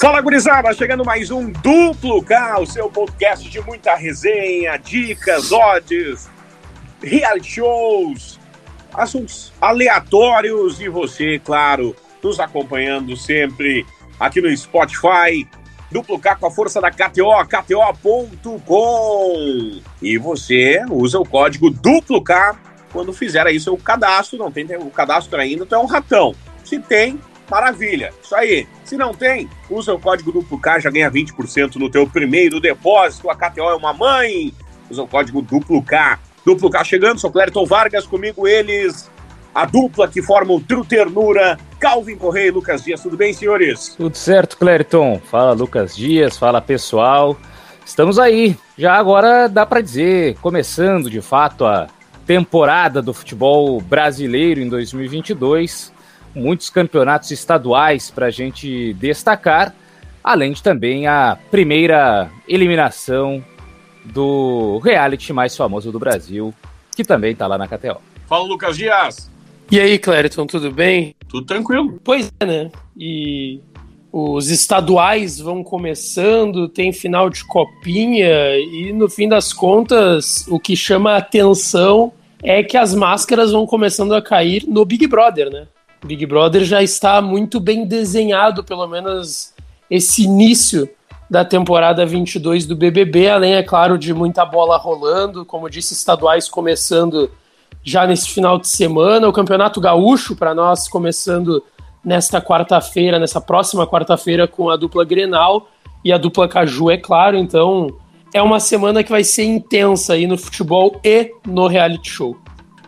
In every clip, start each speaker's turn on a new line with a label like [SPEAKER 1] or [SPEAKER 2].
[SPEAKER 1] Fala gurizada, chegando mais um Duplo K, o seu podcast de muita resenha, dicas, odds, reality shows, assuntos aleatórios e você, claro, nos acompanhando sempre aqui no Spotify, Duplo K com a força da KTO, KTO.com. E você usa o código Duplo K quando fizer aí seu cadastro. Não tem o cadastro ainda, então é um ratão. Se tem, maravilha. Isso aí. Se não tem, usa o código Duplo K, já ganha 20% no teu primeiro depósito. A KTO é uma mãe. Usa o código Duplo K. Duplo K chegando, sou Clériton Vargas, comigo eles, a dupla que forma o Trio Ternura, Calvin Correia e Lucas Dias. Tudo bem, senhores?
[SPEAKER 2] Tudo certo, Clériton. Fala, Lucas Dias. Fala, pessoal. Estamos aí. Já agora dá para dizer, começando de fato a temporada do futebol brasileiro em 2022. Muitos campeonatos estaduais para a gente destacar, além de também a primeira eliminação do reality mais famoso do Brasil, que também está lá na KTO.
[SPEAKER 1] Fala, Lucas Dias.
[SPEAKER 3] E aí, Clériton, tudo bem?
[SPEAKER 1] Tudo tranquilo.
[SPEAKER 3] Pois é, né? E os estaduais vão começando, tem final de copinha, e no fim das contas, o que chama a atenção é que as máscaras vão começando a cair no Big Brother, né? Big Brother já está muito bem desenhado, pelo menos esse início da temporada 22 do BBB, além, é claro, de muita bola rolando, como disse, estaduais começando já nesse final de semana, o Campeonato Gaúcho para nós começando nesta quarta-feira, nessa próxima quarta-feira com a dupla Grenal e a dupla Caju, é claro, então é uma semana que vai ser intensa aí no futebol e no reality show.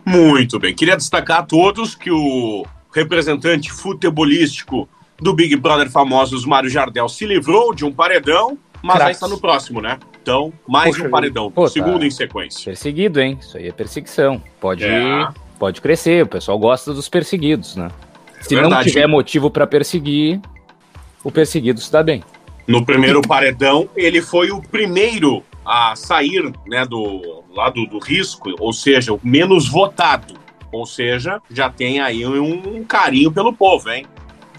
[SPEAKER 1] Muito bem. Queria destacar a todos que o representante futebolístico do Big Brother Famosos, Mário Jardel, se livrou de um paredão, mas já está no próximo, né? Então, mais Poxa, um paredão, pô, segundo tá em sequência.
[SPEAKER 2] Perseguido, hein? Isso aí é perseguição. Pode, é. pode crescer, o pessoal gosta dos perseguidos, né? É Se verdade. não tiver motivo para perseguir, o perseguido está bem.
[SPEAKER 1] No primeiro paredão, ele foi o primeiro a sair né, do lado do risco, ou seja, o menos votado. Ou seja, já tem aí um carinho pelo povo, hein?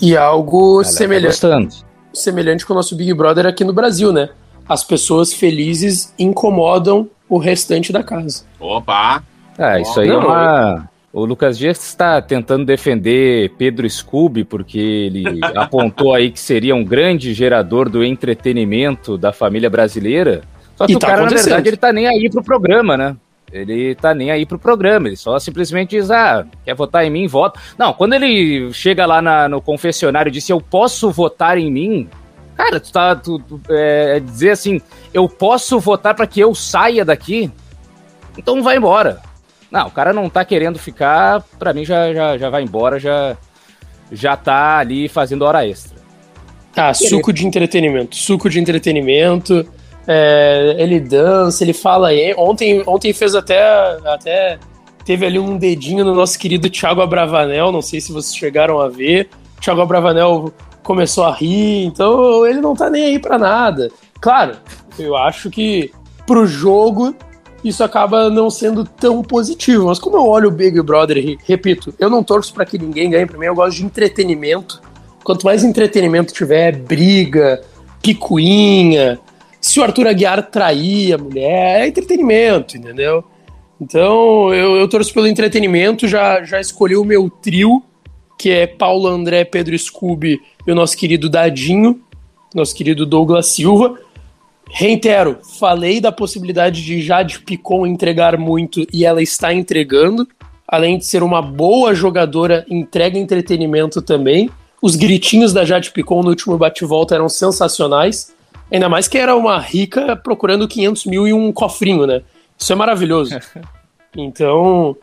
[SPEAKER 3] E algo tá semelhante, semelhante com o nosso Big Brother aqui no Brasil, né? As pessoas felizes incomodam o restante da casa.
[SPEAKER 1] Opa!
[SPEAKER 2] Ah, isso aí é Não, é uma. O Lucas Dias está tentando defender Pedro Scooby, porque ele apontou aí que seria um grande gerador do entretenimento da família brasileira. Só que e o tá cara, na verdade, ele tá nem aí pro programa, né? Ele tá nem aí pro programa, ele só simplesmente diz, ah, quer votar em mim, vota. Não, quando ele chega lá na, no confessionário e diz, eu posso votar em mim, cara, tu tá, tu, tu é, dizer assim, eu posso votar para que eu saia daqui, então vai embora. Não, o cara não tá querendo ficar, para mim já, já, já vai embora, já, já tá ali fazendo hora extra.
[SPEAKER 3] Ah, suco de entretenimento, suco de entretenimento, é, ele dança, ele fala. Ontem, ontem fez até, até. Teve ali um dedinho no nosso querido Thiago Abravanel. Não sei se vocês chegaram a ver. Thiago Abravanel começou a rir, então ele não tá nem aí para nada. Claro, eu acho que pro jogo isso acaba não sendo tão positivo. Mas como eu olho o Big Brother, repito, eu não torço para que ninguém ganhe. Pra mim, eu gosto de entretenimento. Quanto mais entretenimento tiver, briga, picuinha, se o Arthur Aguiar trair a mulher, é entretenimento, entendeu? Então, eu, eu torço pelo entretenimento, já, já escolhi o meu trio, que é Paulo André, Pedro Scooby e o nosso querido Dadinho, nosso querido Douglas Silva. Reitero, falei da possibilidade de Jade Picon entregar muito e ela está entregando. Além de ser uma boa jogadora, entrega entretenimento também. Os gritinhos da Jade Picon no último bate-volta eram sensacionais. Ainda mais que era uma rica procurando 500 mil e um cofrinho, né? Isso é maravilhoso. então,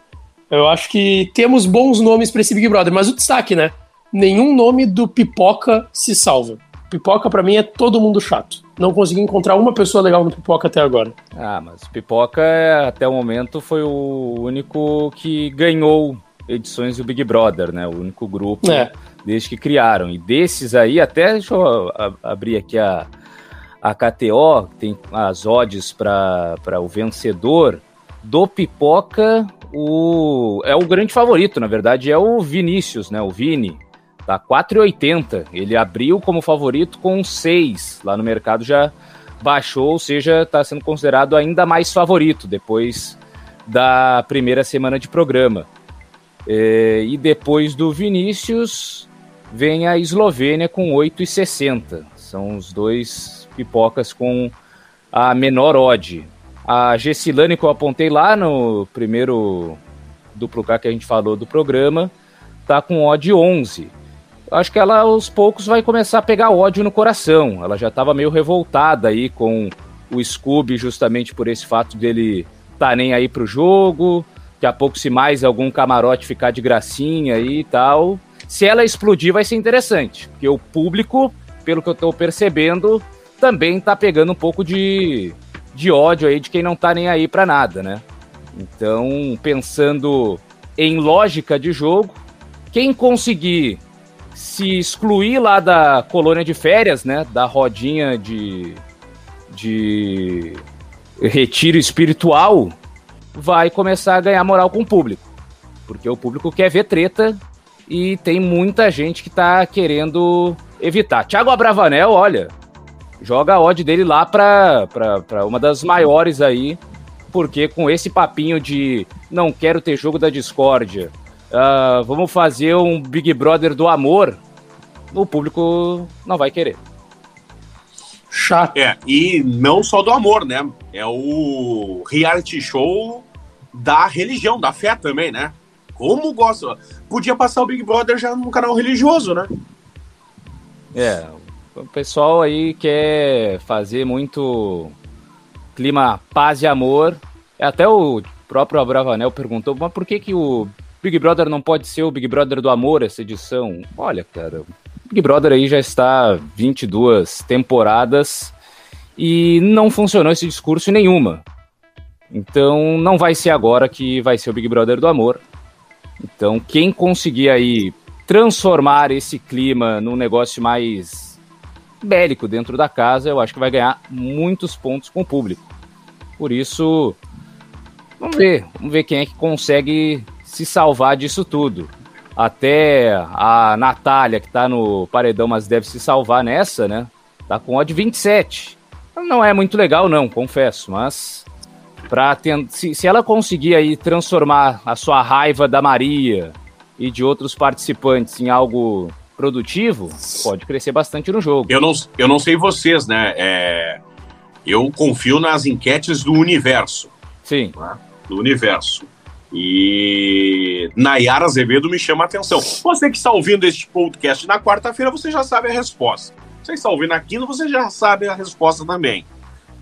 [SPEAKER 3] eu acho que temos bons nomes para esse Big Brother, mas o destaque, né? Nenhum nome do Pipoca se salva. Pipoca, para mim, é todo mundo chato. Não consegui encontrar uma pessoa legal no Pipoca até agora.
[SPEAKER 2] Ah, mas Pipoca, até o momento, foi o único que ganhou edições do Big Brother, né? O único grupo é. desde que criaram. E desses aí, até deixa eu abrir aqui a, a KTO tem as odds para o vencedor. do Pipoca, o é o grande favorito, na verdade, é o Vinícius, né? O Vini. Tá 4,80. Ele abriu como favorito com 6. Lá no mercado já baixou, ou seja, está sendo considerado ainda mais favorito depois da primeira semana de programa. É, e depois do Vinícius, vem a Eslovênia com 8,60. São os dois pipocas com a menor odd. A Gessilane que eu apontei lá no primeiro duplo K que a gente falou do programa, tá com odd 11. Acho que ela aos poucos vai começar a pegar ódio no coração. Ela já estava meio revoltada aí com o Scooby justamente por esse fato dele tá nem aí pro jogo. Daqui a pouco se mais algum camarote ficar de gracinha aí e tal. Se ela explodir vai ser interessante, porque o público, pelo que eu estou percebendo, também tá pegando um pouco de de ódio aí de quem não tá nem aí para nada, né? Então, pensando em lógica de jogo, quem conseguir se excluir lá da colônia de férias, né, da rodinha de, de retiro espiritual, vai começar a ganhar moral com o público. Porque o público quer ver treta e tem muita gente que tá querendo evitar. Thiago Abravanel, olha, joga a odd dele lá para uma das maiores aí, porque com esse papinho de não quero ter jogo da discórdia, uh, vamos fazer um Big Brother do amor, o público não vai querer.
[SPEAKER 1] Chato. É, e não só do amor, né? É o reality show da religião, da fé também, né? Como gosta. Podia passar o Big Brother já no canal religioso, né?
[SPEAKER 2] É, o pessoal aí quer fazer muito clima paz e amor. Até o próprio Abravanel perguntou, mas por que, que o Big Brother não pode ser o Big Brother do amor essa edição? Olha, cara, o Big Brother aí já está 22 temporadas e não funcionou esse discurso nenhuma. Então não vai ser agora que vai ser o Big Brother do amor. Então quem conseguir aí transformar esse clima num negócio mais bélico dentro da casa, eu acho que vai ganhar muitos pontos com o público. Por isso, vamos ver, vamos ver quem é que consegue se salvar disso tudo. Até a Natália, que tá no paredão, mas deve se salvar nessa, né? Tá com odd 27. Não é muito legal, não, confesso, mas pra se, se ela conseguir aí transformar a sua raiva da Maria e de outros participantes em algo produtivo, pode crescer bastante no jogo.
[SPEAKER 1] Eu não, eu não sei vocês, né? É, eu confio nas enquetes do universo.
[SPEAKER 2] Sim.
[SPEAKER 1] Né? Do universo. E Nayara Azevedo me chama a atenção. Você que está ouvindo este podcast na quarta-feira, você já sabe a resposta. Você está ouvindo na quinta, você já sabe a resposta também.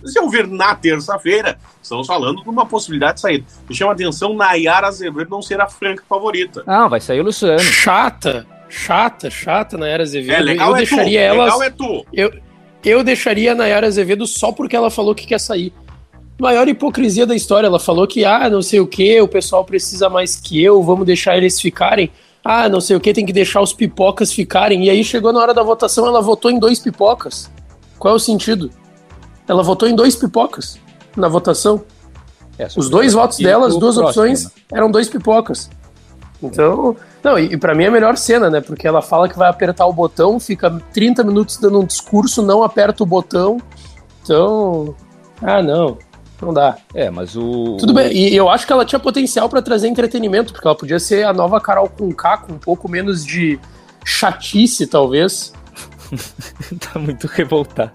[SPEAKER 1] Se ouvir na terça-feira, estamos falando de uma possibilidade de sair. Me chama a atenção Nayara Azevedo não ser a franca favorita.
[SPEAKER 2] Não, vai sair o Luciano.
[SPEAKER 3] Chata chata, chata Nayara Azevedo. É,
[SPEAKER 1] legal
[SPEAKER 3] eu
[SPEAKER 1] é
[SPEAKER 3] deixaria
[SPEAKER 1] tu,
[SPEAKER 3] ela.
[SPEAKER 1] Legal é tu.
[SPEAKER 3] Eu, eu deixaria a Nayara Azevedo só porque ela falou que quer sair. Maior hipocrisia da história. Ela falou que, ah, não sei o que, o pessoal precisa mais que eu, vamos deixar eles ficarem. Ah, não sei o que, tem que deixar os pipocas ficarem. E aí chegou na hora da votação, ela votou em dois pipocas. Qual é o sentido? Ela votou em dois pipocas na votação. É, os dois votos dela, as duas próximo, opções, né? eram dois pipocas. Então, não, e, e para mim é a melhor cena, né? Porque ela fala que vai apertar o botão, fica 30 minutos dando um discurso, não aperta o botão. Então, ah, não. Não dá.
[SPEAKER 2] É, mas o.
[SPEAKER 3] Tudo bem, e eu acho que ela tinha potencial para trazer entretenimento, porque ela podia ser a nova Carol com K, com um pouco menos de chatice, talvez.
[SPEAKER 2] tá muito revoltado.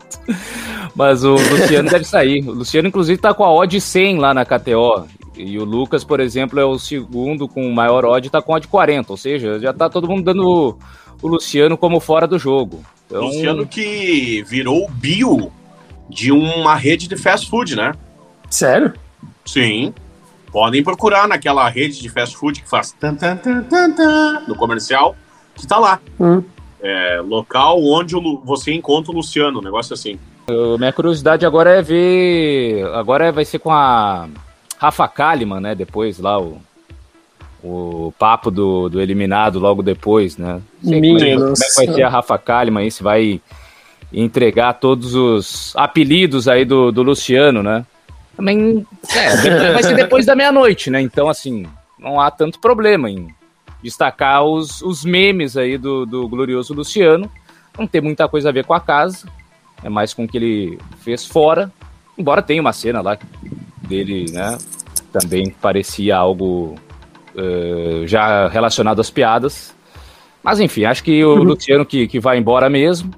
[SPEAKER 2] Mas o Luciano deve sair. O Luciano, inclusive, tá com a odd 100 lá na KTO. E o Lucas, por exemplo, é o segundo com maior odd, tá com odd 40, ou seja, já tá todo mundo dando o, Luciano como fora do jogo.
[SPEAKER 1] Então... Luciano que virou bio de uma rede de fast food, né?
[SPEAKER 3] Sério?
[SPEAKER 1] Sim. Podem procurar naquela rede de fast food que faz tan, tan, tan, tan, tan, no comercial, que tá lá. Hum. É, local onde você encontra o Luciano, um negócio assim.
[SPEAKER 2] Eu, minha curiosidade agora é ver. Agora vai ser com a Rafa Kalimann, né? Depois lá o, o papo do, do eliminado logo depois, né?
[SPEAKER 3] Sei
[SPEAKER 2] como, é, como é que vai ser a Rafa Kalimann aí, se vai entregar todos os apelidos aí do, do Luciano, né? também é, vai ser depois da meia-noite, né? Então, assim, não há tanto problema em destacar os, os memes aí do, do glorioso Luciano. Não tem muita coisa a ver com a casa, é mais com o que ele fez fora. Embora tenha uma cena lá dele, né? Também parecia algo uh, já relacionado às piadas. Mas enfim, acho que o uhum. Luciano que, que vai embora mesmo.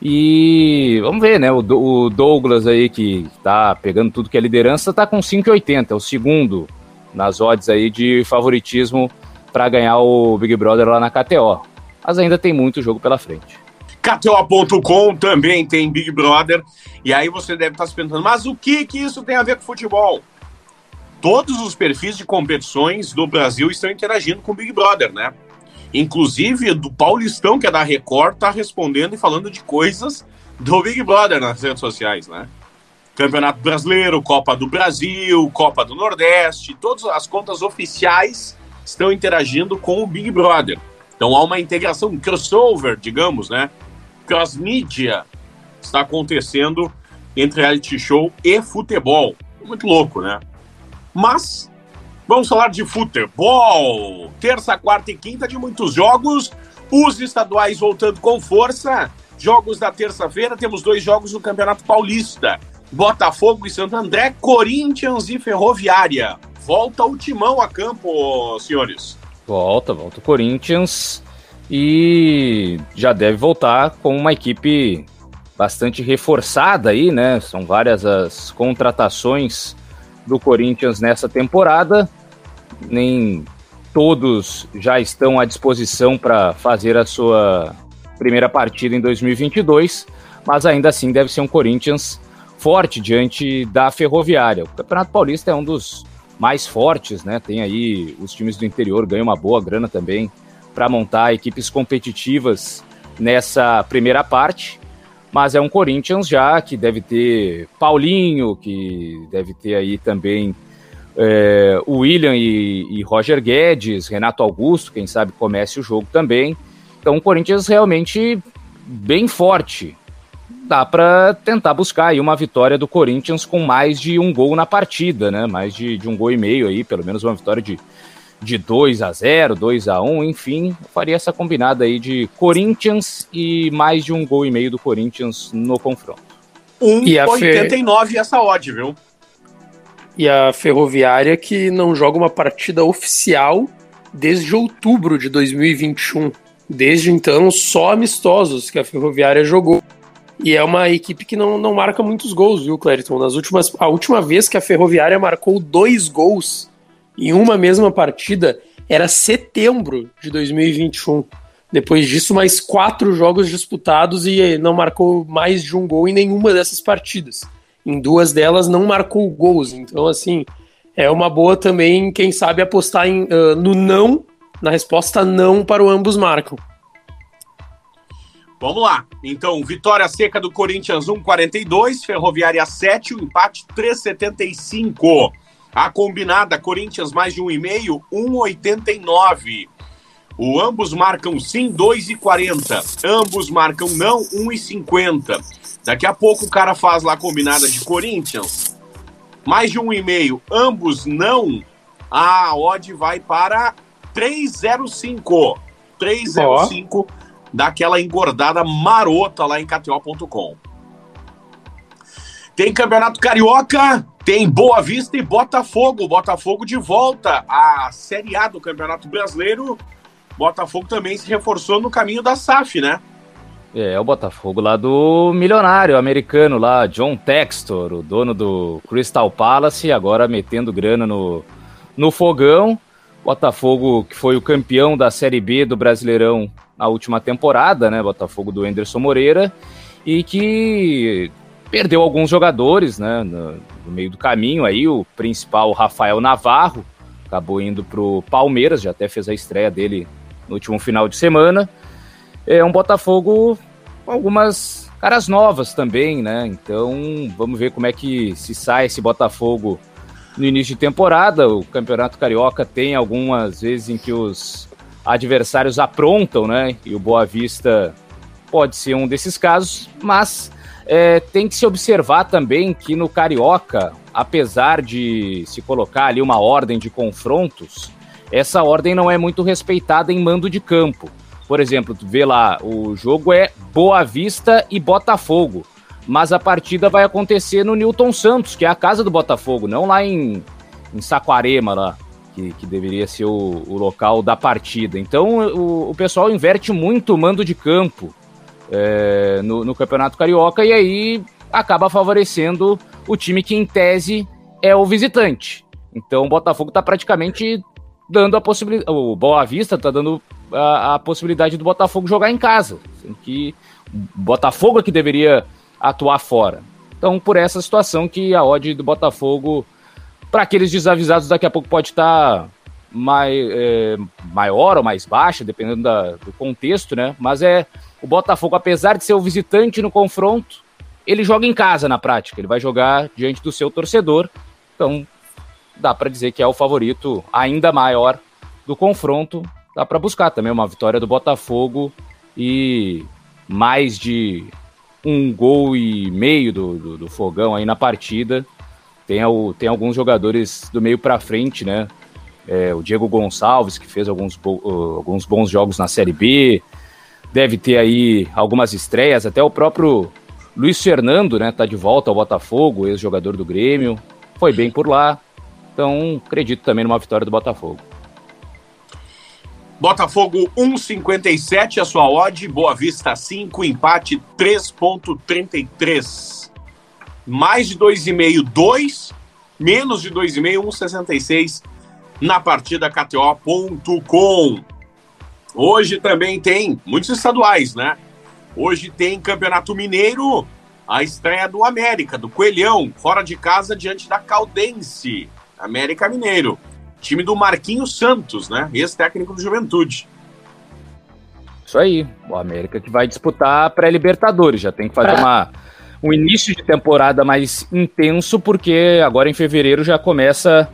[SPEAKER 2] E vamos ver, né? O, o Douglas aí, que tá pegando tudo que é liderança, tá com 5,80, é o segundo nas odds aí de favoritismo para ganhar o Big Brother lá na KTO. Mas ainda tem muito jogo pela frente.
[SPEAKER 1] KTO.com também tem Big Brother. E aí você deve estar se perguntando, mas o que, que isso tem a ver com futebol? Todos os perfis de competições do Brasil estão interagindo com o Big Brother, né? Inclusive, do Paulistão, que é da Record, tá respondendo e falando de coisas do Big Brother nas redes sociais, né? Campeonato Brasileiro, Copa do Brasil, Copa do Nordeste, todas as contas oficiais estão interagindo com o Big Brother. Então há uma integração, um crossover, digamos, né? Cross-mídia está acontecendo entre reality show e futebol. Muito louco, né? Mas Vamos falar de futebol. Terça, quarta e quinta de muitos jogos. Os estaduais voltando com força. Jogos da terça-feira, temos dois jogos no Campeonato Paulista. Botafogo e Santo André, Corinthians e Ferroviária. Volta o timão a campo, senhores.
[SPEAKER 2] Volta, volta o Corinthians. E já deve voltar com uma equipe bastante reforçada aí, né? São várias as contratações do Corinthians nessa temporada. Nem todos já estão à disposição para fazer a sua primeira partida em 2022, mas ainda assim deve ser um Corinthians forte diante da Ferroviária. O Campeonato Paulista é um dos mais fortes, né? Tem aí os times do interior ganham uma boa grana também para montar equipes competitivas nessa primeira parte mas é um Corinthians já que deve ter Paulinho, que deve ter aí também é, o William e, e, Roger Guedes, Renato Augusto, quem sabe comece o jogo também. Então, um Corinthians realmente bem forte. Dá para tentar buscar aí uma vitória do Corinthians com mais de um gol na partida, né? Mais de, de um gol e meio aí, pelo menos uma vitória de de 2 a 0 2 a 1 enfim, faria essa combinada aí de Corinthians e mais de um gol e meio do Corinthians no confronto.
[SPEAKER 1] 1,89 Fe... essa odd, viu?
[SPEAKER 3] E a Ferroviária que não joga uma partida oficial desde outubro de 2021. Desde então, só amistosos que a Ferroviária jogou. E é uma equipe que não, não marca muitos gols, viu, Clériton? Nas últimas, a última vez que a Ferroviária marcou dois gols em uma mesma partida era setembro de 2021. Depois disso, mais quatro jogos disputados e não marcou mais de um gol em nenhuma dessas partidas. Em duas delas não marcou gols. Então, assim, é uma boa também, quem sabe, apostar em, uh, no não, na resposta não para o ambos marcam.
[SPEAKER 1] Vamos lá. Então, vitória seca do Corinthians 1,42, Ferroviária 7, o empate 3,75. A combinada, Corinthians mais de 1,5, 1,89. O ambos marcam sim, 2,40. Ambos marcam não, 1,50. Daqui a pouco o cara faz lá a combinada de Corinthians. Mais de 1,5. Ambos não. A odd vai para 3,05. 3,05 oh. daquela engordada marota lá em KTO.com. Tem Campeonato Carioca, tem Boa Vista e Botafogo. Botafogo de volta à Série A do Campeonato Brasileiro. Botafogo também se reforçou no caminho da SAF, né?
[SPEAKER 2] É, o Botafogo lá do milionário americano lá, John Textor, o dono do Crystal Palace, agora metendo grana no, no fogão. Botafogo que foi o campeão da Série B do Brasileirão na última temporada, né? Botafogo do Anderson Moreira, e que perdeu alguns jogadores, né, no, meio do caminho aí, o principal, o Rafael Navarro, acabou indo pro Palmeiras, já até fez a estreia dele no último final de semana. É um Botafogo com algumas caras novas também, né, então vamos ver como é que se sai esse Botafogo no início de temporada, o Campeonato Carioca tem algumas vezes em que os adversários aprontam, né, e o Boa Vista pode ser um desses casos, mas é, tem que se observar também que no Carioca, apesar de se colocar ali uma ordem de confrontos, essa ordem não é muito respeitada em mando de campo. Por exemplo, tu vê lá, o jogo é Boa Vista e Botafogo, mas a partida vai acontecer no Newton Santos, que é a casa do Botafogo, não lá em, em Saquarema, lá, que, que deveria ser o, o local da partida. Então o, o pessoal inverte muito o mando de campo é, no, no Campeonato Carioca e aí acaba favorecendo o time que, em tese, é o visitante. Então o Botafogo está praticamente dando a possibilidade. O Boa Vista está dando a, a, possibilidade do Botafogo jogar em casa. Que o Botafogo é que deveria atuar fora. Então, por essa situação que a odd do Botafogo, para aqueles desavisados, daqui a pouco pode estar tá é, maior ou mais baixa, dependendo da, do contexto, né? Mas é o Botafogo, apesar de ser o visitante no confronto, ele joga em casa na prática, ele vai jogar diante do seu torcedor. Então, dá para dizer que é o favorito ainda maior do confronto. Dá para buscar também uma vitória do Botafogo e mais de um gol e meio do, do, do fogão aí na partida. Tem, o, tem alguns jogadores do meio para frente, né? É, o Diego Gonçalves, que fez alguns, uh, alguns bons jogos na Série B. Deve ter aí algumas estreias, até o próprio Luiz Fernando, né? Tá de volta ao Botafogo, ex-jogador do Grêmio. Foi bem por lá. Então, acredito também numa vitória do Botafogo.
[SPEAKER 1] Botafogo 1,57 a sua odd, Boa Vista 5, empate 3,33. Mais de 2,5, 2, menos de 2,5, 1,66 na partida KTO.com. Hoje também tem muitos estaduais, né? Hoje tem Campeonato Mineiro, a estreia do América, do Coelhão, fora de casa diante da Caldense, América Mineiro. Time do Marquinhos Santos, né? Ex-técnico do Juventude.
[SPEAKER 2] Isso aí. O América que vai disputar a pré-Libertadores. Já tem que fazer uma, um início de temporada mais intenso, porque agora em fevereiro já começa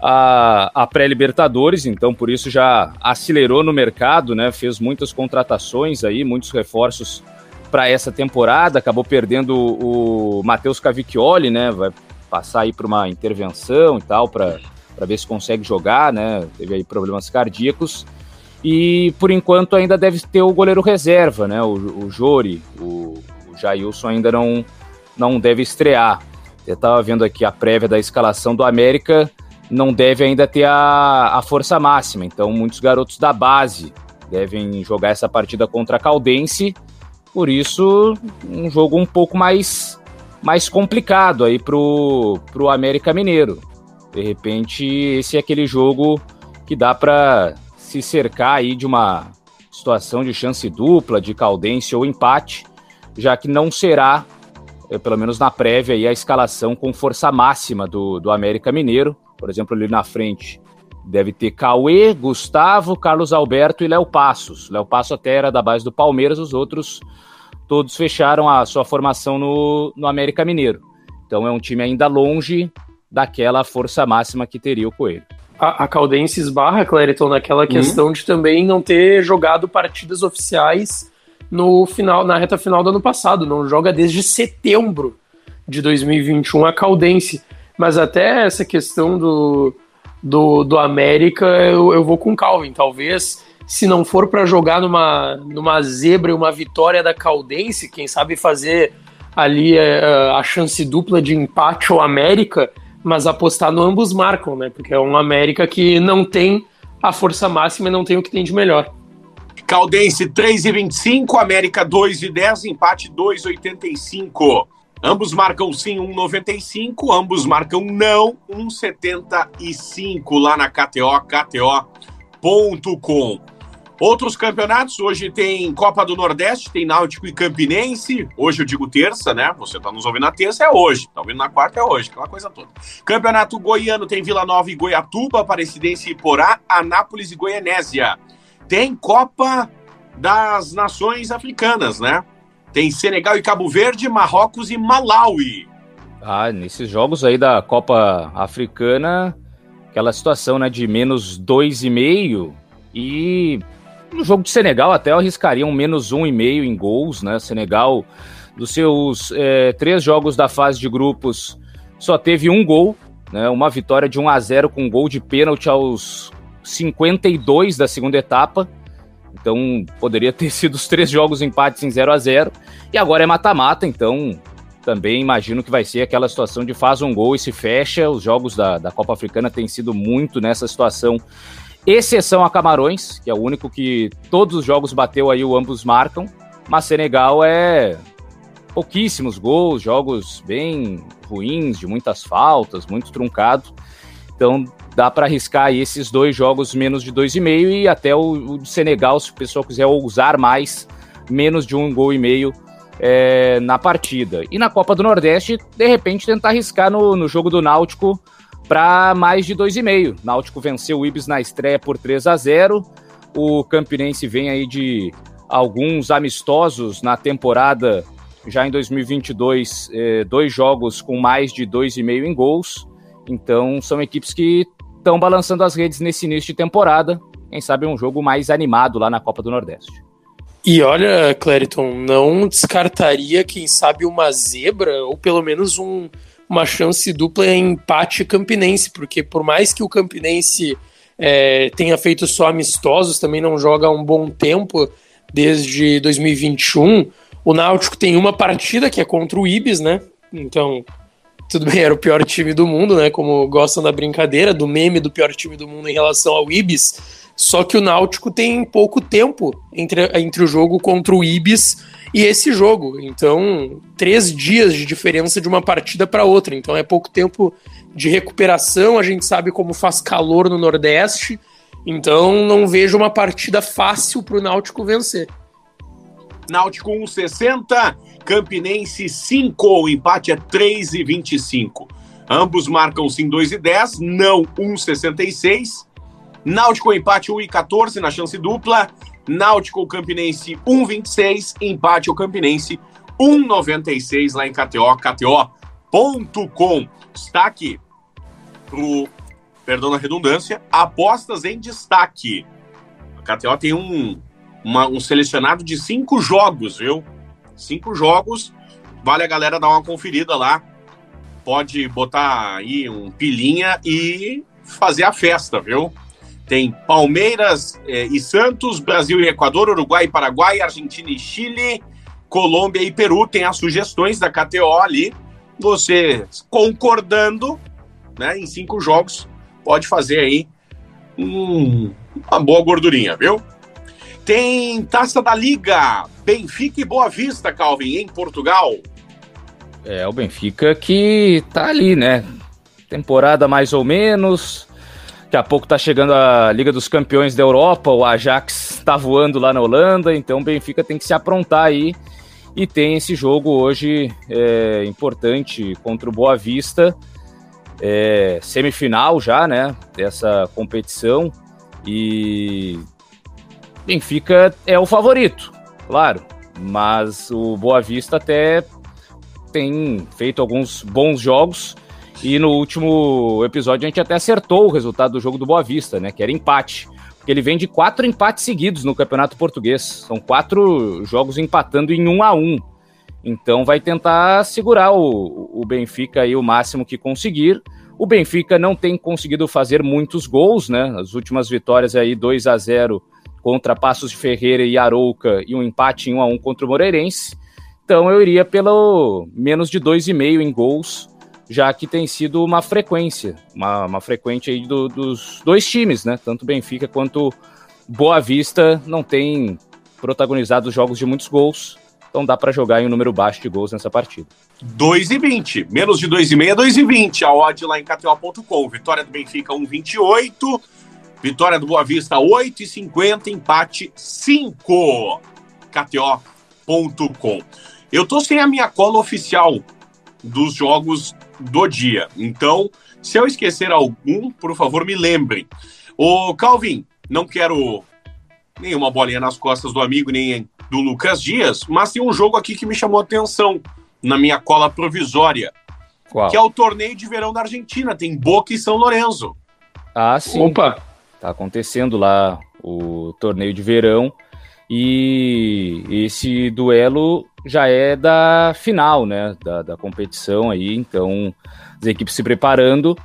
[SPEAKER 2] a, a pré-Libertadores, então por isso já acelerou no mercado, né? Fez muitas contratações aí, muitos reforços para essa temporada. Acabou perdendo o, o Matheus Cavicchioli, né? Vai passar aí para uma intervenção e tal, para ver se consegue jogar, né? Teve aí problemas cardíacos. E por enquanto ainda deve ter o goleiro reserva, né? O, o Jori, o, o Jailson ainda não, não deve estrear. Eu estava vendo aqui a prévia da escalação do América, não deve ainda ter a, a força máxima. Então, muitos garotos da base devem jogar essa partida contra a Caldense. Por isso, um jogo um pouco mais, mais complicado aí pro, pro América Mineiro. De repente, esse é aquele jogo que dá para se cercar aí de uma situação de chance dupla, de caldência ou empate, já que não será, é, pelo menos na prévia, aí, a escalação com força máxima do, do América Mineiro. Por exemplo, ali na frente deve ter Cauê, Gustavo, Carlos Alberto e Léo Passos. Léo Passos até era da base do Palmeiras, os outros todos fecharam a sua formação no, no América Mineiro. Então é um time ainda longe daquela força máxima que teria o Coelho.
[SPEAKER 3] A, a Caldense esbarra, Clériton, naquela uhum. questão de também não ter jogado partidas oficiais no final, na reta final do ano passado. Não joga desde setembro de 2021 a Caldense. Mas até essa questão do, do, do América, eu, eu vou com Calvin. Talvez, se não for para jogar numa, numa zebra e uma vitória da Caldense, quem sabe fazer ali a, é, a chance dupla de empate ou América, mas apostar no ambos marcam, né? Porque é um América que não tem a força máxima e não tem o que tem de melhor.
[SPEAKER 1] Caldense 3,25, América 2,10, empate 2,85. Ambos marcam sim 1,95, ambos marcam não 1,75 lá na KTO, KTO.com. Outros campeonatos, hoje tem Copa do Nordeste, tem Náutico e Campinense. Hoje eu digo terça, né? Você tá nos ouvindo na terça, é hoje. Tá ouvindo na quarta, é hoje, aquela coisa toda. Campeonato Goiano tem Vila Nova e Goiatuba, Aparecidense e Porá, Anápolis e Goianésia. Tem Copa das Nações Africanas, né? Tem Senegal e Cabo Verde, Marrocos e Malawi.
[SPEAKER 2] Ah, nesses jogos aí da Copa Africana, aquela situação, né, de menos dois e meio no jogo de Senegal, até eu arriscaria um menos um e meio em gols, né? Senegal, dos seus é, três jogos da fase de grupos, só teve um gol, né, uma vitória de 1 a 0 com um gol de pênalti aos 52 da segunda etapa. Então poderia ter sido os três jogos empates em 0 a 0 E agora é mata-mata, então também imagino que vai ser aquela situação de faz um gol e se fecha. Os jogos da, da Copa Africana têm sido muito nessa situação, exceção a Camarões, que é o único que todos os jogos bateu aí, o ambos marcam. Mas Senegal é pouquíssimos gols, jogos bem ruins, de muitas faltas, muito truncado. Então dá para arriscar aí esses dois jogos menos de dois e meio até o, o Senegal, se o pessoal quiser ousar mais, menos de um gol e meio é, na partida. E na Copa do Nordeste, de repente, tentar arriscar no, no jogo do Náutico para mais de 2,5. Náutico venceu o Ibis na estreia por 3 a 0. O Campinense vem aí de alguns amistosos na temporada, já em 2022, eh, dois jogos com mais de 2,5 em gols. Então, são equipes que estão balançando as redes nesse início de temporada. Quem sabe um jogo mais animado lá na Copa do Nordeste.
[SPEAKER 3] E olha, Clériton, não descartaria, quem sabe, uma zebra, ou pelo menos um, uma chance dupla em empate campinense, porque por mais que o campinense é, tenha feito só amistosos, também não joga há um bom tempo, desde 2021. O Náutico tem uma partida que é contra o Ibis, né? Então, tudo bem, era o pior time do mundo, né? Como gostam da brincadeira, do meme do pior time do mundo em relação ao Ibis. Só que o Náutico tem pouco tempo entre, entre o jogo contra o Ibis e esse jogo. Então, três dias de diferença de uma partida para outra. Então, é pouco tempo de recuperação. A gente sabe como faz calor no Nordeste. Então não vejo uma partida fácil para o Náutico vencer.
[SPEAKER 1] Náutico 1,60, Campinense 5, o empate é 3,25. Ambos marcam sim 2,10, não 1,66. Náutico empate 1,14 na chance dupla. Náutico Campinense 1,26, empate o Campinense 1,96 lá em KTO, KTO.com. Destaque pro perdão na redundância, apostas em destaque. A KTO tem um, uma, um selecionado de cinco jogos, viu? Cinco jogos, vale a galera dar uma conferida lá. Pode botar aí um pilinha e fazer a festa, viu? Tem Palmeiras eh, e Santos, Brasil e Equador, Uruguai e Paraguai, Argentina e Chile, Colômbia e Peru. Tem as sugestões da KTO ali. Você concordando né, em cinco jogos, pode fazer aí um, uma boa gordurinha, viu? Tem Taça da Liga, Benfica e Boa Vista, Calvin, em Portugal.
[SPEAKER 2] É, o Benfica que tá ali, né? Temporada mais ou menos. Daqui a pouco tá chegando a Liga dos Campeões da Europa, o Ajax tá voando lá na Holanda, então o Benfica tem que se aprontar aí. E tem esse jogo hoje é, importante contra o Boa Vista é, semifinal já, né, dessa competição e Benfica é o favorito, claro, mas o Boa Vista até tem feito alguns bons jogos e no último episódio a gente até acertou o resultado do jogo do Boa Vista, né, que era empate, porque ele vem de quatro empates seguidos no Campeonato Português, são quatro jogos empatando em um a um. Então vai tentar segurar o, o Benfica aí o máximo que conseguir. O Benfica não tem conseguido fazer muitos gols, né? As últimas vitórias aí 2 a 0 contra Passos de Ferreira e Arouca e um empate em 1 a 1 contra o Moreirense. Então eu iria pelo menos de 2,5 em gols, já que tem sido uma frequência, uma, uma frequente aí do, dos dois times, né? Tanto Benfica quanto Boa Vista não tem protagonizado jogos de muitos gols. Então dá para jogar em um número baixo de gols nessa partida.
[SPEAKER 1] 2,20. Menos de 2,5 é 2,20. A odd lá em KTO.com. Vitória do Benfica 1,28. Vitória do Boa Vista 8,50. Empate 5. KTO.com. Eu tô sem a minha cola oficial dos jogos do dia. Então, se eu esquecer algum, por favor, me lembrem. Ô, Calvin, não quero nenhuma bolinha nas costas do amigo, nem do Lucas Dias, mas tem um jogo aqui que me chamou a atenção na minha cola provisória, Qual? que é o torneio de verão da Argentina. Tem Boca e São Lourenço.
[SPEAKER 2] Ah, sim. Opa! Tá acontecendo lá o torneio de verão e esse duelo já é da final, né, da, da competição aí, então as equipes se preparando.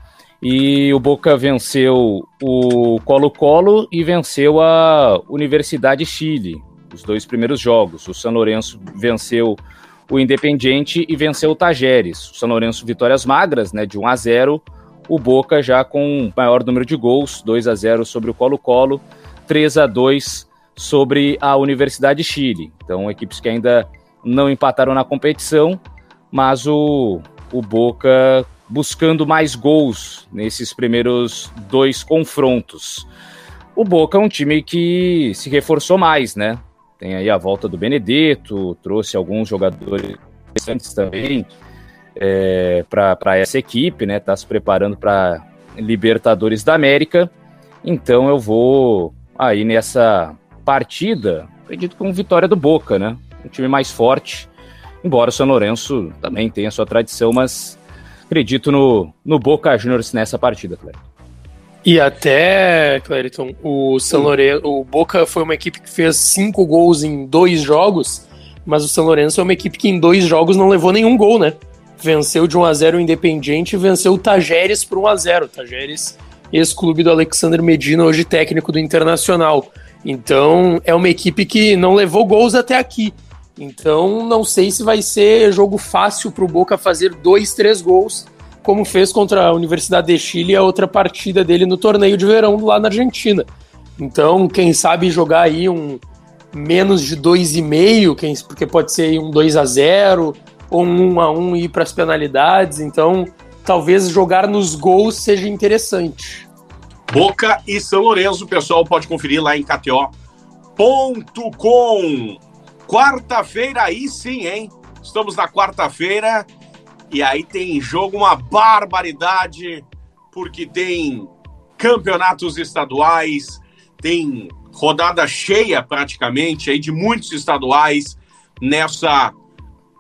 [SPEAKER 2] E o Boca venceu o Colo-Colo e venceu a Universidade Chile, os dois primeiros jogos. O São Lourenço venceu o Independiente e venceu o Tajeres. O São Lourenço vitórias magras, né, de 1 a 0. O Boca já com maior número de gols, 2 a 0 sobre o Colo-Colo, 3 a 2 sobre a Universidade Chile. Então, equipes que ainda não empataram na competição, mas o, o Boca buscando mais gols nesses primeiros dois confrontos. O Boca é um time que se reforçou mais, né? Tem aí a volta do Benedetto, trouxe alguns jogadores interessantes também é, para essa equipe, né? Tá se preparando para Libertadores da América. Então eu vou aí nessa partida, acredito com vitória do Boca, né? Um time mais forte, embora o São Lourenço também tenha sua tradição, mas acredito no, no Boca Juniors nessa partida, Clériton.
[SPEAKER 3] E até, Clériton, o São Lourenço, o Boca foi uma equipe que fez cinco gols em dois jogos, mas o São Lourenço é uma equipe que em dois jogos não levou nenhum gol, né? Venceu de 1 a 0 o Independiente e venceu o Tajeres por 1 a 0 Tajeres, ex-clube do Alexander Medina, hoje técnico do Internacional. Então, é uma equipe que não levou gols até aqui. Então, não sei se vai ser jogo fácil para o Boca fazer dois, três gols, como fez contra a Universidade de Chile a outra partida dele no torneio de verão lá na Argentina. Então, quem sabe jogar aí um menos de 2,5, porque pode ser um 2 a 0 ou um 1 a 1 e ir para as penalidades. Então, talvez jogar nos gols seja interessante.
[SPEAKER 1] Boca e São Lourenço, pessoal pode conferir lá em KTO.com. Quarta-feira, aí sim, hein? Estamos na quarta-feira e aí tem jogo uma barbaridade, porque tem campeonatos estaduais, tem rodada cheia praticamente aí de muitos estaduais nessa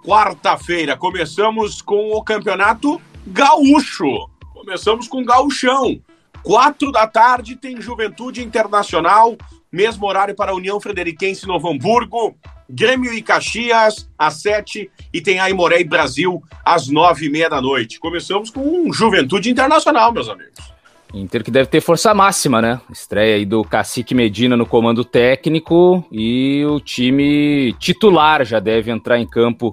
[SPEAKER 1] quarta-feira. Começamos com o campeonato gaúcho. Começamos com gauchão. Quatro da tarde tem Juventude Internacional, mesmo horário para a União Frederiquense Novo Hamburgo, Grêmio e Caxias às sete e tem Aimoré e Brasil às nove e meia da noite. Começamos com Juventude Internacional, meus amigos.
[SPEAKER 2] Inter que deve ter força máxima, né? Estreia aí do Cacique Medina no comando técnico e o time titular já deve entrar em campo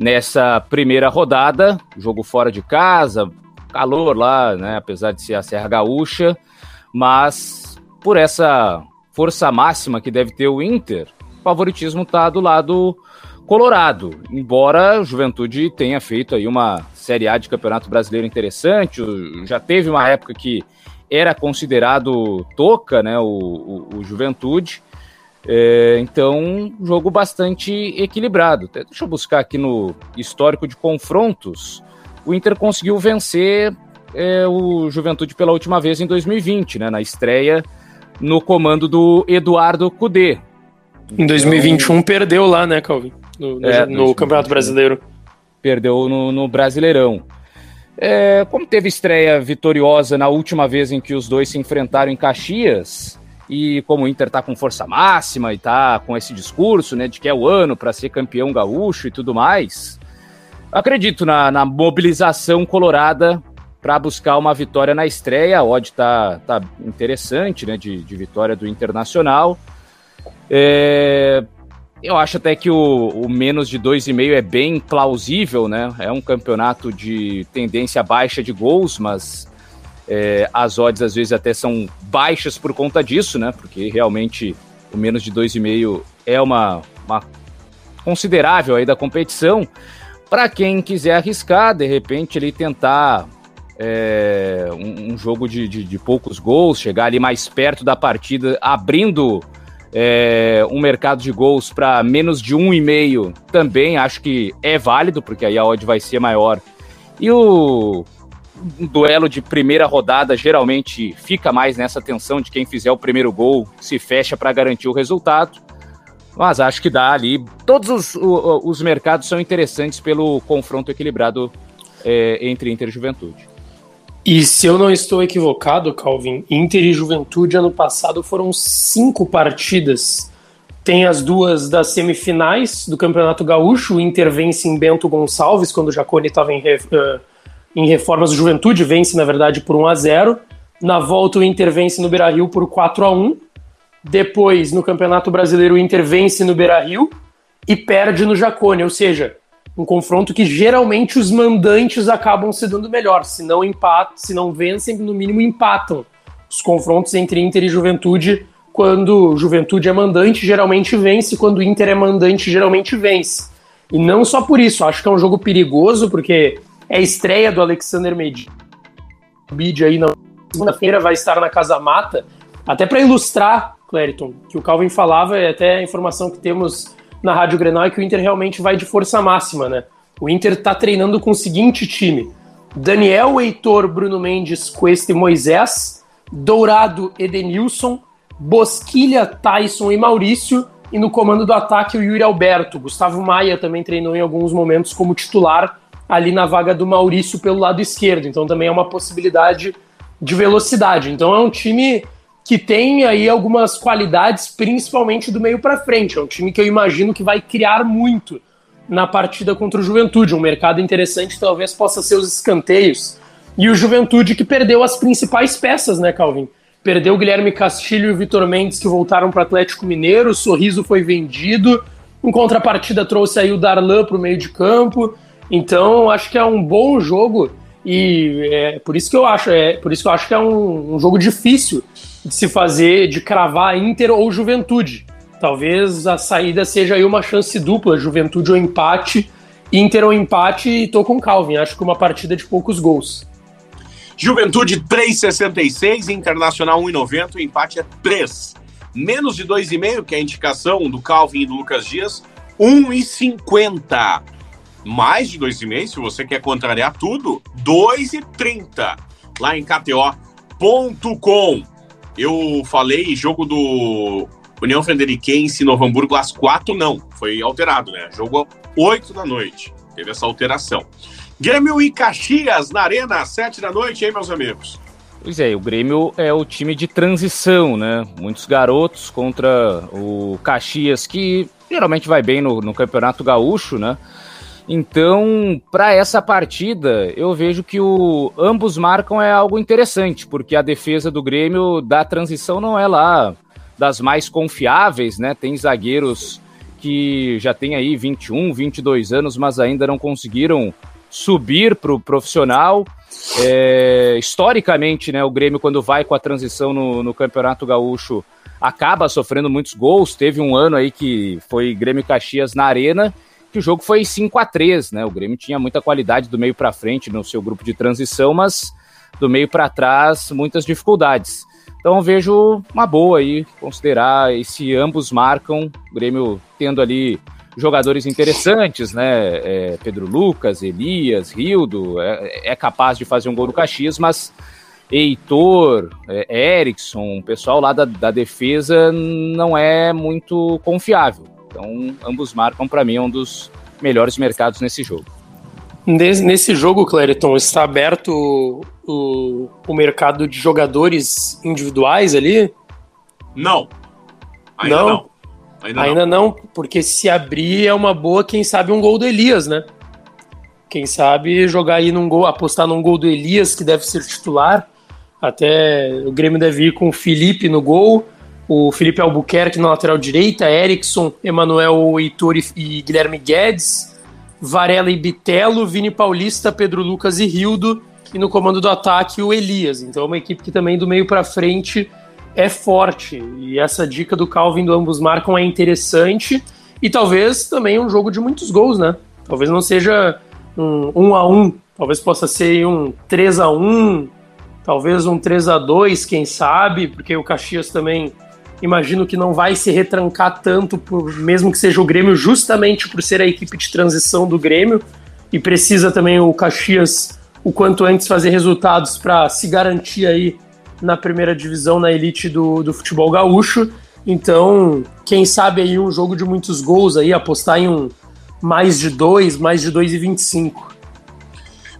[SPEAKER 2] nessa primeira rodada. Jogo fora de casa, calor lá, né? Apesar de ser a Serra Gaúcha, mas por essa força máxima que deve ter o Inter, o favoritismo está do lado colorado. Embora o Juventude tenha feito aí uma Série A de Campeonato Brasileiro interessante, já teve uma época que era considerado toca, né, o, o, o Juventude. É, então, jogo bastante equilibrado. Deixa eu buscar aqui no histórico de confrontos. O Inter conseguiu vencer é, o Juventude pela última vez em 2020, né, na estreia no comando do Eduardo Cudê.
[SPEAKER 3] Em 2021 então, perdeu lá, né, Calvin? No, no, é, no Campeonato Brasileiro.
[SPEAKER 2] Perdeu no, no Brasileirão. É, como teve estreia vitoriosa na última vez em que os dois se enfrentaram em Caxias, e como o Inter está com força máxima e está com esse discurso né, de que é o ano para ser campeão gaúcho e tudo mais, acredito na, na mobilização colorada para buscar uma vitória na estreia. A odd tá, tá interessante, né, de, de vitória do Internacional. É, eu acho até que o, o menos de 2,5 é bem plausível, né? É um campeonato de tendência baixa de gols, mas é, as odds às vezes até são baixas por conta disso, né? Porque realmente o menos de 2,5 é uma, uma considerável aí da competição. Para quem quiser arriscar, de repente ele tentar é, um, um, jogo de, de, de, poucos gols, chegar ali mais perto da partida, abrindo é, um mercado de gols para menos de um e meio, também acho que é válido, porque aí a odd vai ser maior. E o um duelo de primeira rodada geralmente fica mais nessa tensão de quem fizer o primeiro gol se fecha para garantir o resultado. Mas acho que dá ali. Todos os, os mercados são interessantes pelo confronto equilibrado é, entre Inter e Juventude.
[SPEAKER 3] E se eu não estou equivocado, Calvin, Inter e Juventude ano passado foram cinco partidas. Tem as duas das semifinais do Campeonato Gaúcho. O Inter vence em Bento Gonçalves, quando o Jacone estava em, uh, em reformas do Juventude, vence, na verdade, por 1 a 0 Na volta, o Inter vence no Beira-Rio por 4 a 1 Depois, no Campeonato Brasileiro, o Inter vence no Beira-Rio e perde no Jacone, ou seja, um confronto que geralmente os mandantes acabam se dando melhor, se não empatam, se não vencem, no mínimo empatam. Os confrontos entre Inter e Juventude, quando Juventude é mandante, geralmente vence, quando Inter é mandante, geralmente vence. E não só por isso, acho que é um jogo perigoso, porque é a estreia do Alexander Medina. O vídeo aí na segunda-feira vai estar na Casa Mata, até para ilustrar, Clériton, que o Calvin falava, e até a informação que temos na Rádio Grenal é que o Inter realmente vai de força máxima, né? O Inter está treinando com o seguinte time: Daniel, Heitor, Bruno Mendes, Cuesta e Moisés, Dourado, Edenilson, Bosquilha, Tyson e Maurício, e no comando do ataque o Yuri Alberto. Gustavo Maia também treinou em alguns momentos como titular ali na vaga do Maurício pelo lado esquerdo, então também é uma possibilidade de velocidade. Então é um time que tem aí algumas qualidades, principalmente do meio para frente. É um time que eu imagino que vai criar muito na partida contra o Juventude. Um mercado interessante talvez possa ser os escanteios. E o Juventude que perdeu as principais peças, né, Calvin? Perdeu o Guilherme Castilho e o Vitor Mendes, que voltaram para o Atlético Mineiro. O Sorriso foi vendido. Em contrapartida, trouxe aí o Darlan para o meio de campo. Então, acho que é um bom jogo. E é por isso que eu acho, é por isso que eu acho que é um, um jogo difícil de se fazer, de cravar Inter ou Juventude. Talvez a saída seja aí uma chance dupla, Juventude ou empate, Inter ou empate e tô com Calvin. Acho que uma partida de poucos gols.
[SPEAKER 1] Juventude 3,66, Internacional 1,90, o empate é 3. Menos de 2,5, que é a indicação do Calvin e do Lucas Dias, 1,50. Mais de 2,5, se você quer contrariar tudo, 2,30 lá em KTO.com. Eu falei jogo do União Frederiquense Novo Hamburgo às quatro, não. Foi alterado, né? Jogo oito da noite. Teve essa alteração. Grêmio e Caxias na Arena, às sete da noite, hein, meus amigos?
[SPEAKER 2] Pois é, o Grêmio é o time de transição, né? Muitos garotos contra o Caxias, que geralmente vai bem no, no Campeonato Gaúcho, né? Então, para essa partida, eu vejo que o ambos marcam é algo interessante, porque a defesa do Grêmio da transição não é lá das mais confiáveis, né? Tem zagueiros que já tem aí 21, 22 anos, mas ainda não conseguiram subir para o profissional. É, historicamente, né, o Grêmio, quando vai com a transição no, no Campeonato Gaúcho, acaba sofrendo muitos gols. Teve um ano aí que foi Grêmio Caxias na Arena que o jogo foi 5 a 3 né? O Grêmio tinha muita qualidade do meio para frente no seu grupo de transição, mas do meio para trás muitas dificuldades. Então vejo uma boa aí considerar e se ambos marcam, o Grêmio tendo ali jogadores interessantes, né? É, Pedro Lucas, Elias, Rildo, é, é, capaz de fazer um gol no Caxias, mas Heitor, é, Erickson, o pessoal lá da, da defesa não é muito confiável. Então, ambos marcam para mim um dos melhores mercados nesse jogo.
[SPEAKER 3] Nesse jogo, Clériton, está aberto o, o mercado de jogadores individuais ali?
[SPEAKER 1] Não. Ainda não. não.
[SPEAKER 3] Ainda, Ainda não. não. porque se abrir é uma boa, quem sabe, um gol do Elias, né? Quem sabe jogar aí num gol, apostar num gol do Elias, que deve ser titular. Até o Grêmio deve ir com o Felipe no gol o Felipe Albuquerque na lateral direita, Erickson, Emanuel Heitor e Guilherme Guedes, Varela e Bitelo, Vini Paulista, Pedro Lucas e Rildo, e no comando do ataque o Elias. Então é uma equipe que também do meio para frente é forte. E essa dica do Calvin do ambos marcam é interessante e talvez também um jogo de muitos gols, né? Talvez não seja um 1 a 1, talvez possa ser um 3 a 1, talvez um 3 a 2, quem sabe, porque o Caxias também imagino que não vai se retrancar tanto, por, mesmo que seja o Grêmio, justamente por ser a equipe de transição do Grêmio, e precisa também o Caxias o quanto antes fazer resultados para se garantir aí na primeira divisão, na elite do, do futebol gaúcho. Então, quem sabe aí um jogo de muitos gols aí, apostar em um mais de dois, mais de dois e vinte e cinco.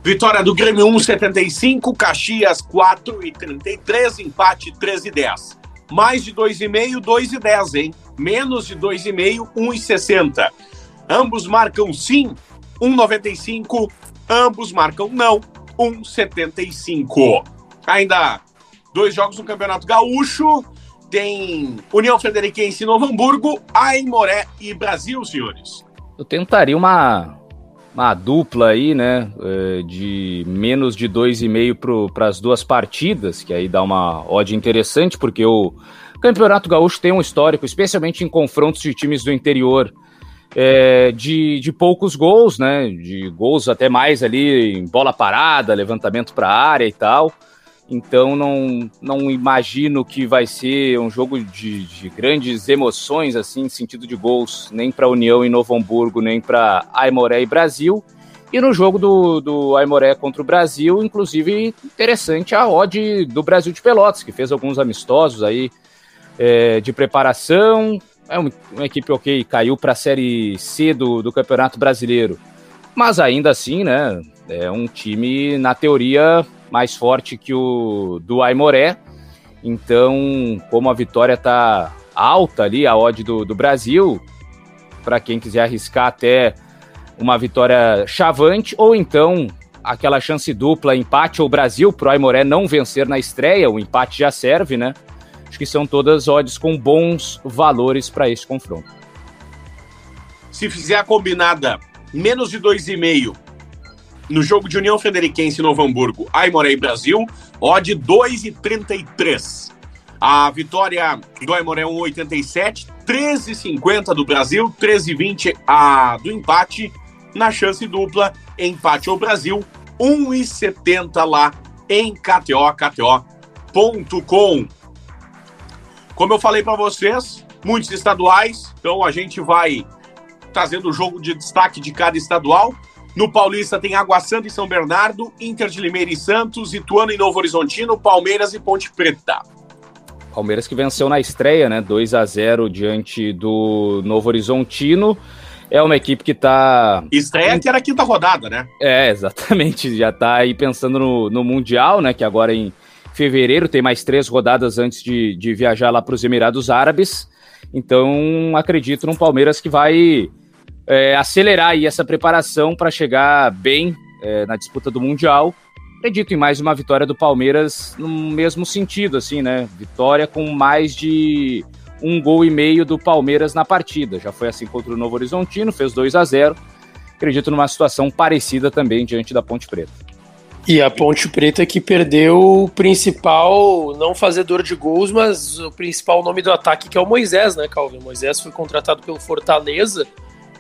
[SPEAKER 1] Vitória do Grêmio 1,75, Caxias 4,33, empate 13,10. Mais de 2,5, 2,10, hein? Menos de 2,5, 1,60. Ambos marcam sim, 1,95. Ambos marcam não, 1,75. Ainda dois jogos no Campeonato Gaúcho. Tem União Frederiquense e Novo Hamburgo, Aimoré e Brasil, senhores.
[SPEAKER 2] Eu tentaria uma, uma dupla aí, né? É, de menos de 2,5 para as duas partidas, que aí dá uma odd interessante, porque o Campeonato Gaúcho tem um histórico, especialmente em confrontos de times do interior, é, de, de poucos gols, né? De gols até mais ali em bola parada, levantamento para a área e tal. Então não, não imagino que vai ser um jogo de, de grandes emoções, assim, em sentido de gols, nem para União e Novo Hamburgo, nem para Aimoré e Brasil. E no jogo do, do Aimoré contra o Brasil, inclusive, interessante a odd do Brasil de Pelotas, que fez alguns amistosos aí é, de preparação. É uma, uma equipe, ok, caiu para a Série C do, do Campeonato Brasileiro. Mas ainda assim, né, é um time, na teoria, mais forte que o do Aimoré. Então, como a vitória está alta ali, a odd do, do Brasil, para quem quiser arriscar até uma vitória chavante, ou então aquela chance dupla, empate ou Brasil, para o Aimoré não vencer na estreia, o empate já serve, né? Acho que são todas odds com bons valores para esse confronto.
[SPEAKER 1] Se fizer a combinada menos de 2,5 no jogo de União Frederiquense Novo Hamburgo, Aimoré e Brasil, odd 2,33. A vitória do Aimoré 1,87, 13,50 do Brasil, 13,20 a do empate. Na chance dupla, empate ao Brasil, 1,70 lá em KTO, KTO.com. Como eu falei para vocês, muitos estaduais, então a gente vai trazendo o jogo de destaque de cada estadual. No Paulista tem Água Santa e São Bernardo, Inter de Limeira e Santos, Ituano e Novo Horizontino, Palmeiras e Ponte Preta.
[SPEAKER 2] Palmeiras que venceu na estreia, né? 2 a 0 diante do Novo Horizontino. É uma equipe que tá.
[SPEAKER 1] Estreia que era a quinta rodada, né?
[SPEAKER 2] É, exatamente. Já tá aí pensando no, no Mundial, né? Que agora em fevereiro tem mais três rodadas antes de, de viajar lá para os Emirados Árabes. Então, acredito no Palmeiras que vai é, acelerar aí essa preparação para chegar bem é, na disputa do Mundial. Acredito em mais uma vitória do Palmeiras no mesmo sentido, assim, né? Vitória com mais de um gol e meio do Palmeiras na partida. Já foi assim contra o Novo Horizontino, fez 2 a 0 Acredito numa situação parecida também diante da Ponte Preta.
[SPEAKER 3] E a Ponte Preta que perdeu o principal, não fazedor de gols, mas o principal nome do ataque, que é o Moisés, né, Calvin? O Moisés foi contratado pelo Fortaleza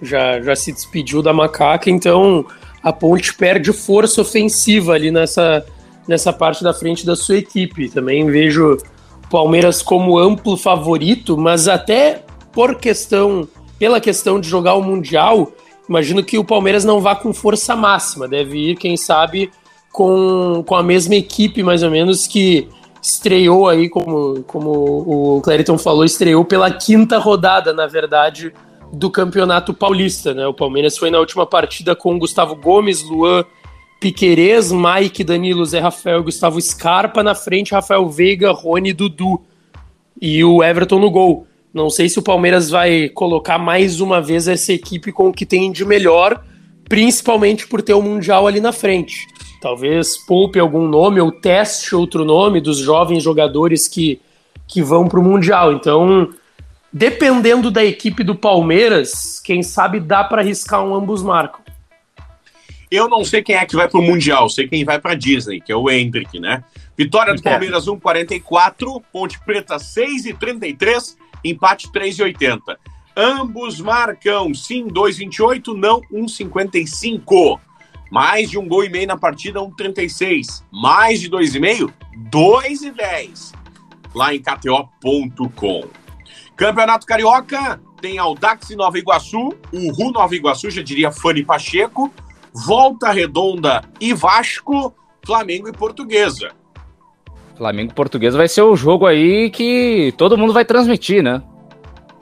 [SPEAKER 3] já, já se despediu da macaca, então a Ponte perde força ofensiva ali nessa, nessa parte da frente da sua equipe. Também vejo o Palmeiras como amplo favorito, mas até por questão, pela questão de jogar o Mundial, imagino que o Palmeiras não vá com força máxima, deve ir, quem sabe, com, com a mesma equipe, mais ou menos, que estreou aí, como, como o Clériton falou, estreou pela quinta rodada, na verdade, do Campeonato Paulista, né? O Palmeiras foi na última partida com Gustavo Gomes, Luan Piquerez, Mike, Danilo, Zé Rafael, Gustavo Scarpa na frente, Rafael Veiga, Rony, Dudu e o Everton no gol. Não sei se o Palmeiras vai colocar mais uma vez essa equipe com o que tem de melhor, principalmente por ter o Mundial ali na frente. Talvez poupe algum nome ou teste outro nome dos jovens jogadores que, que vão para o Mundial. Então, Dependendo da equipe do Palmeiras, quem sabe dá para arriscar um ambos marcam.
[SPEAKER 1] Eu não sei quem é que vai pro Mundial, sei quem vai pra Disney, que é o Hendrick, né? Vitória do é. Palmeiras 1,44, Ponte Preta 6,33, empate 3,80. Ambos marcam sim 2,28, não 1,55. Mais de um gol e meio na partida, 1,36. Mais de 2,5, 2,10. Lá em KTO.com. Campeonato Carioca tem Aldax e Nova Iguaçu, Ru Nova Iguaçu, já diria Fanny Pacheco, Volta Redonda e Vasco, Flamengo e Portuguesa.
[SPEAKER 2] Flamengo e Portuguesa vai ser o jogo aí que todo mundo vai transmitir, né?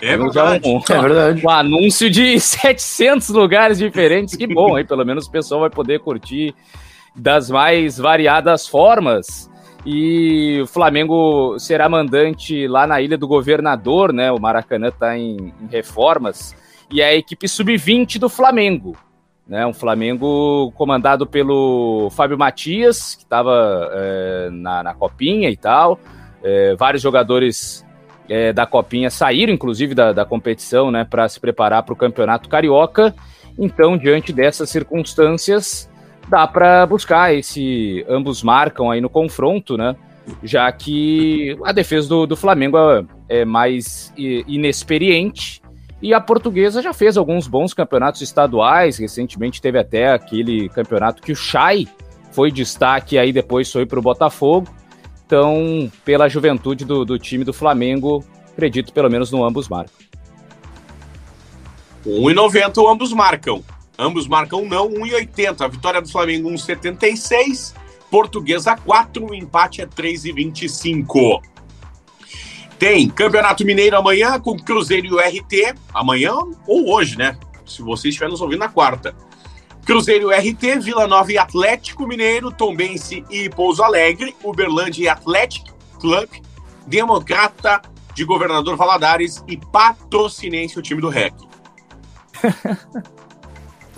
[SPEAKER 1] É verdade.
[SPEAKER 2] Um, é verdade. Um anúncio de 700 lugares diferentes. Que bom, aí pelo menos o pessoal vai poder curtir das mais variadas formas. E o Flamengo será mandante lá na Ilha do Governador, né? O Maracanã está em, em, reformas. E é a equipe sub-20 do Flamengo. né? Um Flamengo comandado pelo Fábio Matias, que estava é, na, na Copinha e tal. É, vários jogadores é, da Copinha saíram, inclusive, da, da competição, né, para se preparar para o Campeonato Carioca. Então, diante dessas circunstâncias, dá para buscar esse. Ambos marcam aí no confronto, né? Já que a defesa do, do Flamengo é, mais inexperiente e a portuguesa já fez alguns bons campeonatos estaduais. Recentemente teve até aquele campeonato que o Chay foi destaque aí depois foi para o Botafogo. Então, pela juventude do, do time do Flamengo, acredito pelo menos no ambos marcam.
[SPEAKER 1] 1,90 ambos marcam. Ambos marcam não, 1,80. A vitória do Flamengo 1,76. Portuguesa 4, o empate é 3,25. Tem Campeonato Mineiro amanhã com Cruzeiro e o RT. Amanhã ou hoje, né? Se você estiver nos ouvindo na quarta. Cruzeiro RT, Vila Nova e Atlético Mineiro, Tombense e Pouso Alegre, Uberlândia e Atlético Club, Democrata de Governador Valadares e Patrocinense, o time do REC.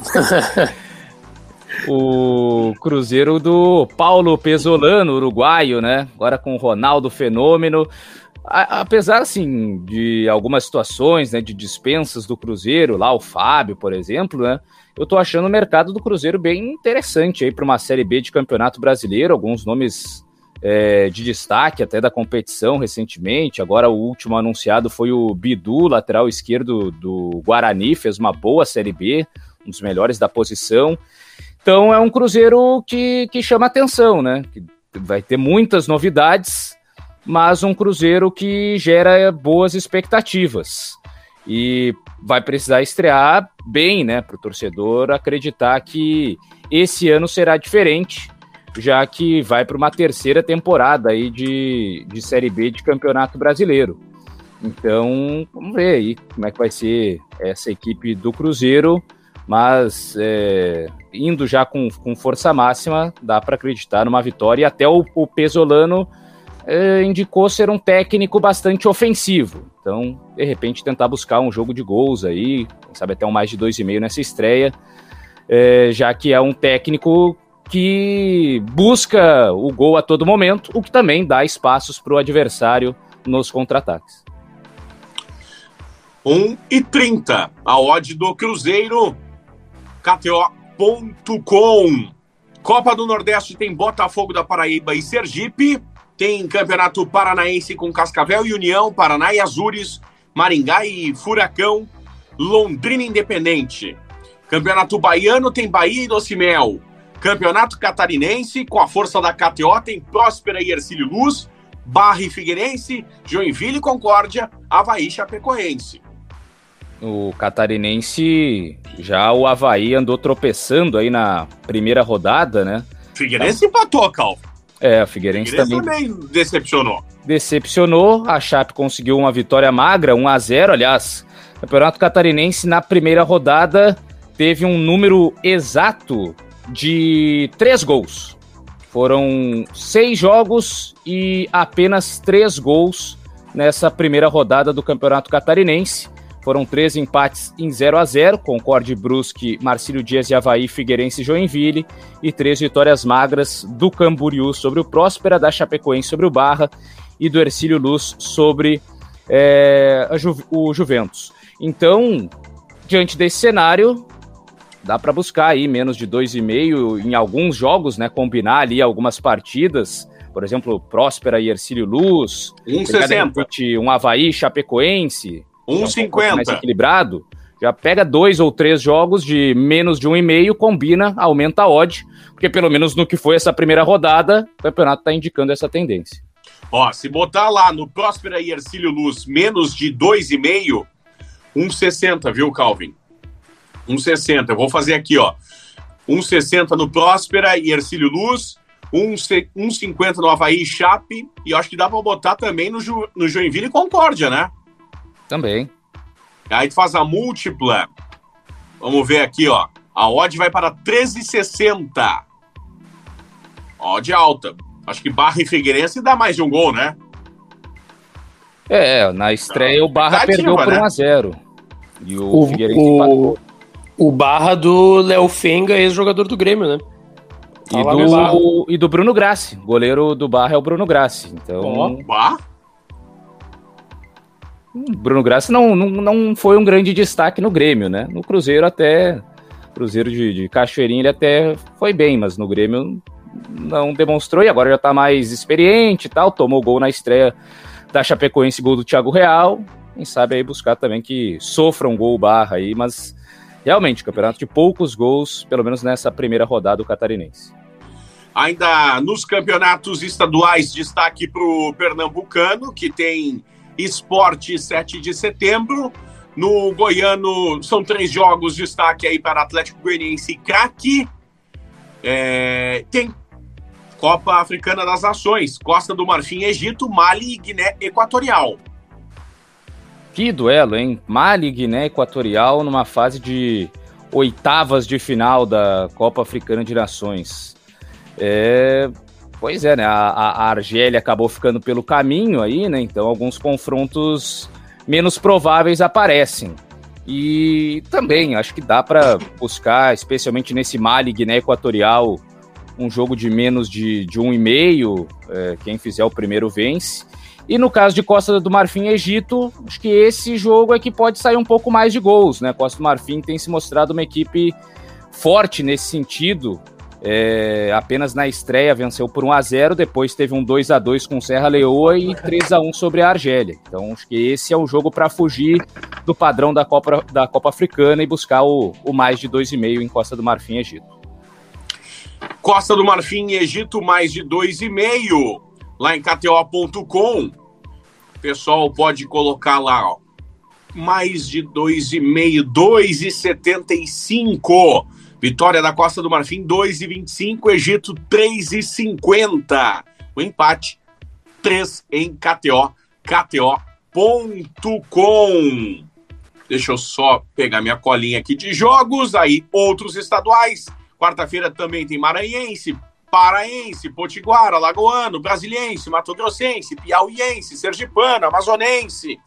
[SPEAKER 2] o Cruzeiro do Paulo Pesolano, uruguaio, né? Agora com o Ronaldo Fenômeno. Apesar, assim, de algumas situações, né, de dispensas do Cruzeiro, lá o Fábio, por exemplo, né? eu tô achando o mercado do Cruzeiro bem interessante aí para uma Série B de Campeonato Brasileiro, alguns nomes é, de destaque até da competição recentemente. Agora o último anunciado foi o Bidu, lateral esquerdo do Guarani, fez uma boa Série B, um dos melhores da posição. Então é um Cruzeiro que, que chama atenção, né? Que vai ter muitas novidades, mas um Cruzeiro que gera boas expectativas e vai precisar estrear bem, né, para o torcedor acreditar que esse ano será diferente, já que vai para uma terceira temporada aí de, de Série B de Campeonato Brasileiro. Então, vamos ver aí como é que vai ser essa equipe do Cruzeiro, mas é, indo já com, com força máxima, dá para acreditar numa vitória. E até o, o Pesolano é, indicou ser um técnico bastante ofensivo. Então, de repente, tentar buscar um jogo de gols aí, sabe até um mais de dois e meio nessa estreia, é, já que é um técnico que busca o gol a todo momento, o que também dá espaços para o adversário nos contra-ataques.
[SPEAKER 1] 1 e 30, a odd do Cruzeiro, KTO.com. Copa do Nordeste tem Botafogo da Paraíba e Sergipe. Tem Campeonato Paranaense com Cascavel e União, Paraná e Azures, Maringá e Furacão, Londrina Independente. Campeonato Baiano tem Bahia e Docimel. Campeonato Catarinense, com a força da KTO, tem Próspera e Ercílio Luz, Barra e Figueirense, Joinville e Concórdia, Havaí Chapecoense.
[SPEAKER 2] O catarinense, já o Havaí andou tropeçando aí na primeira rodada, né?
[SPEAKER 1] Figueirense então, empatou, Calvo.
[SPEAKER 2] É, o Figueirense, Figueirense também,
[SPEAKER 1] também decepcionou.
[SPEAKER 2] Decepcionou, a Chape conseguiu uma vitória magra, 1 a 0 aliás. O Campeonato Catarinense na primeira rodada teve um número exato de três gols. Foram seis jogos e apenas três gols nessa primeira rodada do Campeonato Catarinense. Foram três empates em 0 a 0 Concorde Brusque, Marcílio Dias e Havaí, Figueirense e Joinville, e três vitórias magras do Camboriú sobre o Próspera, da Chapecoense sobre o Barra e do Ercílio Luz sobre é, Ju, o Juventus. Então, diante desse cenário, dá para buscar aí menos de 2,5 em alguns jogos, né? Combinar ali algumas partidas, por exemplo, Próspera e Ercílio Luz,
[SPEAKER 1] 1,60.
[SPEAKER 2] Um Havaí Chapecoense,
[SPEAKER 1] 1,50.
[SPEAKER 2] mais equilibrado, já pega dois ou três jogos de menos de um e meio, combina, aumenta a odd, porque pelo menos no que foi essa primeira rodada, o campeonato está indicando essa tendência.
[SPEAKER 1] Ó, se botar lá no Próspera e Ercílio Luz menos de 2,5, 1,60, viu, Calvin? 1,60. Eu vou fazer aqui, ó. 1,60 no Próspera e Ercílio Luz, 1,50 no Havaí e Chape, e acho que dá para botar também no, Ju, no Joinville e Concórdia, né?
[SPEAKER 2] Também.
[SPEAKER 1] Aí tu faz a múltipla. Vamos ver aqui, ó. A odd vai para 13,60. Odd alta. Acho que Barra e Figueirense dá mais de um gol, né?
[SPEAKER 2] É, na estreia o Barra perdeu por 1x0. Né? E o, o Figueirense
[SPEAKER 3] o, O barra do Léo Fenga, ex-jogador do Grêmio, né?
[SPEAKER 2] E do, e do Bruno Grassi. Goleiro do Barra é o Bruno Grassi. Então. Oh, bah? Bruno Grassi não, não, não foi um grande destaque no Grêmio, né? No Cruzeiro até. Cruzeiro de, de Cachoeirinha ele até foi bem, mas no Grêmio não demonstrou e agora já tá mais experiente e tal. Tomou gol na estreia da Chapecoense, gol do Thiago Real. Quem sabe aí buscar também que sofra um gol barra aí, mas realmente, campeonato de poucos gols, pelo menos nessa primeira rodada do catarinense.
[SPEAKER 1] Ainda nos campeonatos estaduais, destaque para o Pernambucano, que tem Esporte 7 de setembro. No Goiano, são três jogos, destaque aí para Atlético Goianiense e CAC. É, tem Copa Africana das Nações, Costa do Marfim, Egito, Mali e Guiné Equatorial.
[SPEAKER 2] Que duelo, hein? Mali e Guiné Equatorial numa fase de oitavas de final da Copa Africana de Nações. É, pois é, né? A, a, Argélia acabou ficando pelo caminho aí, né? Então alguns confrontos menos prováveis aparecem. E também acho que dá para buscar, especialmente nesse Mali Guiné Equatorial, um jogo de menos de, de um e meio. É, quem fizer o primeiro vence. E no caso de Costa do Marfim e Egito, acho que esse jogo é que pode sair um pouco mais de gols, né? Costa do Marfim tem se mostrado uma equipe forte nesse sentido. É, apenas na estreia venceu por 1 a 0 depois teve um 2 a 2 com Serra Leoa e 3 a 1 sobre a Argélia. Então acho que esse é o jogo para fugir do padrão da Copa, da Copa Africana e buscar o, o mais de 2,5 em Costa do Marfim Egito.
[SPEAKER 1] Costa do Marfim Egito, mais de 2,5 lá em KTO.com. Pessoal pode colocar lá, ó, mais de 2,5, 2,75. Vitória da Costa do Marfim, 2,25. Egito, 3,50. O empate, 3 em KTO, KTO.com. Deixa eu só pegar minha colinha aqui de jogos. Aí, outros estaduais. Quarta-feira também tem Maranhense, paraense, potiguara, lagoano, brasiliense, mato-grossense, piauiense, sergipano, amazonense.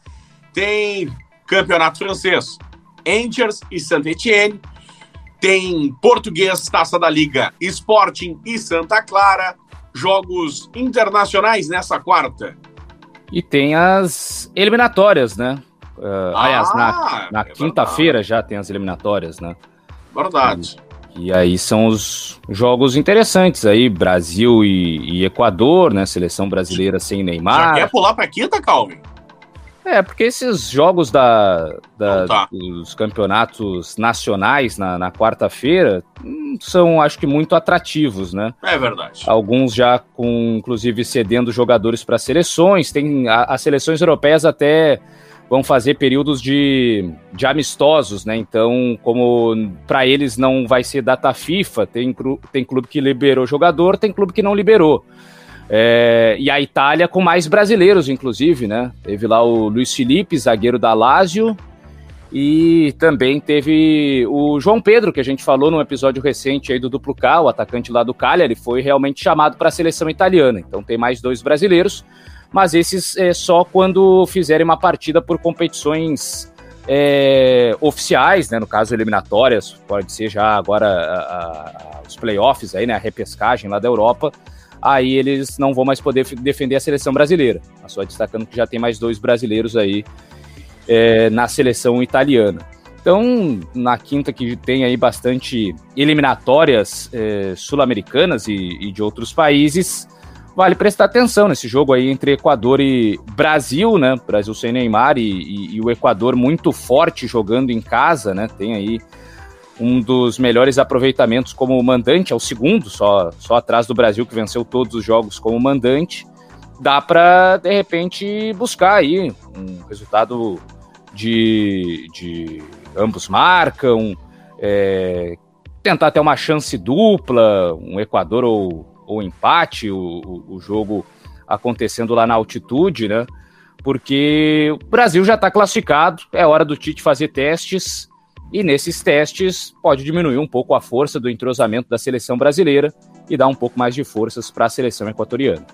[SPEAKER 1] Tem campeonato francês, Angers e Saint-Etienne. Tem português, Taça da Liga, Sporting e Santa Clara. Jogos internacionais nessa quarta.
[SPEAKER 2] E tem as eliminatórias, né? Uh, ah, aliás, na, na é quinta-feira já tem as eliminatórias, né?
[SPEAKER 1] Verdade.
[SPEAKER 2] E aí são os jogos interessantes aí, Brasil e, e Equador, né? Seleção brasileira sem Neymar.
[SPEAKER 1] Já quer pular para quinta, Calvin?
[SPEAKER 2] É, porque esses jogos da, da tá. dos campeonatos nacionais na, na quarta-feira hum, são, acho que, muito atrativos, né?
[SPEAKER 1] É verdade.
[SPEAKER 2] Alguns já com, inclusive, cedendo jogadores para seleções. Tem a, as seleções europeias até vão fazer períodos de, de amistosos, né? Então, como para eles não vai ser data FIFA, tem, tem clube que liberou jogador, tem clube que não liberou. É, e a Itália com mais brasileiros, inclusive, né? Teve lá o Luiz Felipe, zagueiro da Lazio, e também teve o João Pedro, que a gente falou num episódio recente aí do Duplo K, o atacante lá do Cagliari, foi realmente chamado para a seleção italiana. Então tem mais dois brasileiros mas esses é só quando fizerem uma partida por competições é, oficiais, né, no caso eliminatórias, pode ser já agora a, a, os playoffs aí, né, a repescagem lá da Europa, aí eles não vão mais poder defender a seleção brasileira. Só destacando que já tem mais dois brasileiros aí é, na seleção italiana. Então, na quinta que tem aí bastante eliminatórias é, sul-americanas e, e, de outros países, vale prestar atenção nesse jogo aí entre Equador e Brasil, né? Brasil sem Neymar e, e, e, o Equador muito forte jogando em casa, né? Tem aí um dos melhores aproveitamentos como mandante, é o segundo, só, só atrás do Brasil, que venceu todos os jogos como mandante. Dá para, de repente, buscar aí um resultado de, de ambos marcam, é, tentar ter uma chance dupla, um Equador ou ou empate, o, o, jogo acontecendo lá na altitude, né? Porque o Brasil já está classificado, é hora do Tite fazer testes, e nesses testes pode diminuir um pouco a força do entrosamento da seleção brasileira e dar um pouco mais de forças para a seleção equatoriana.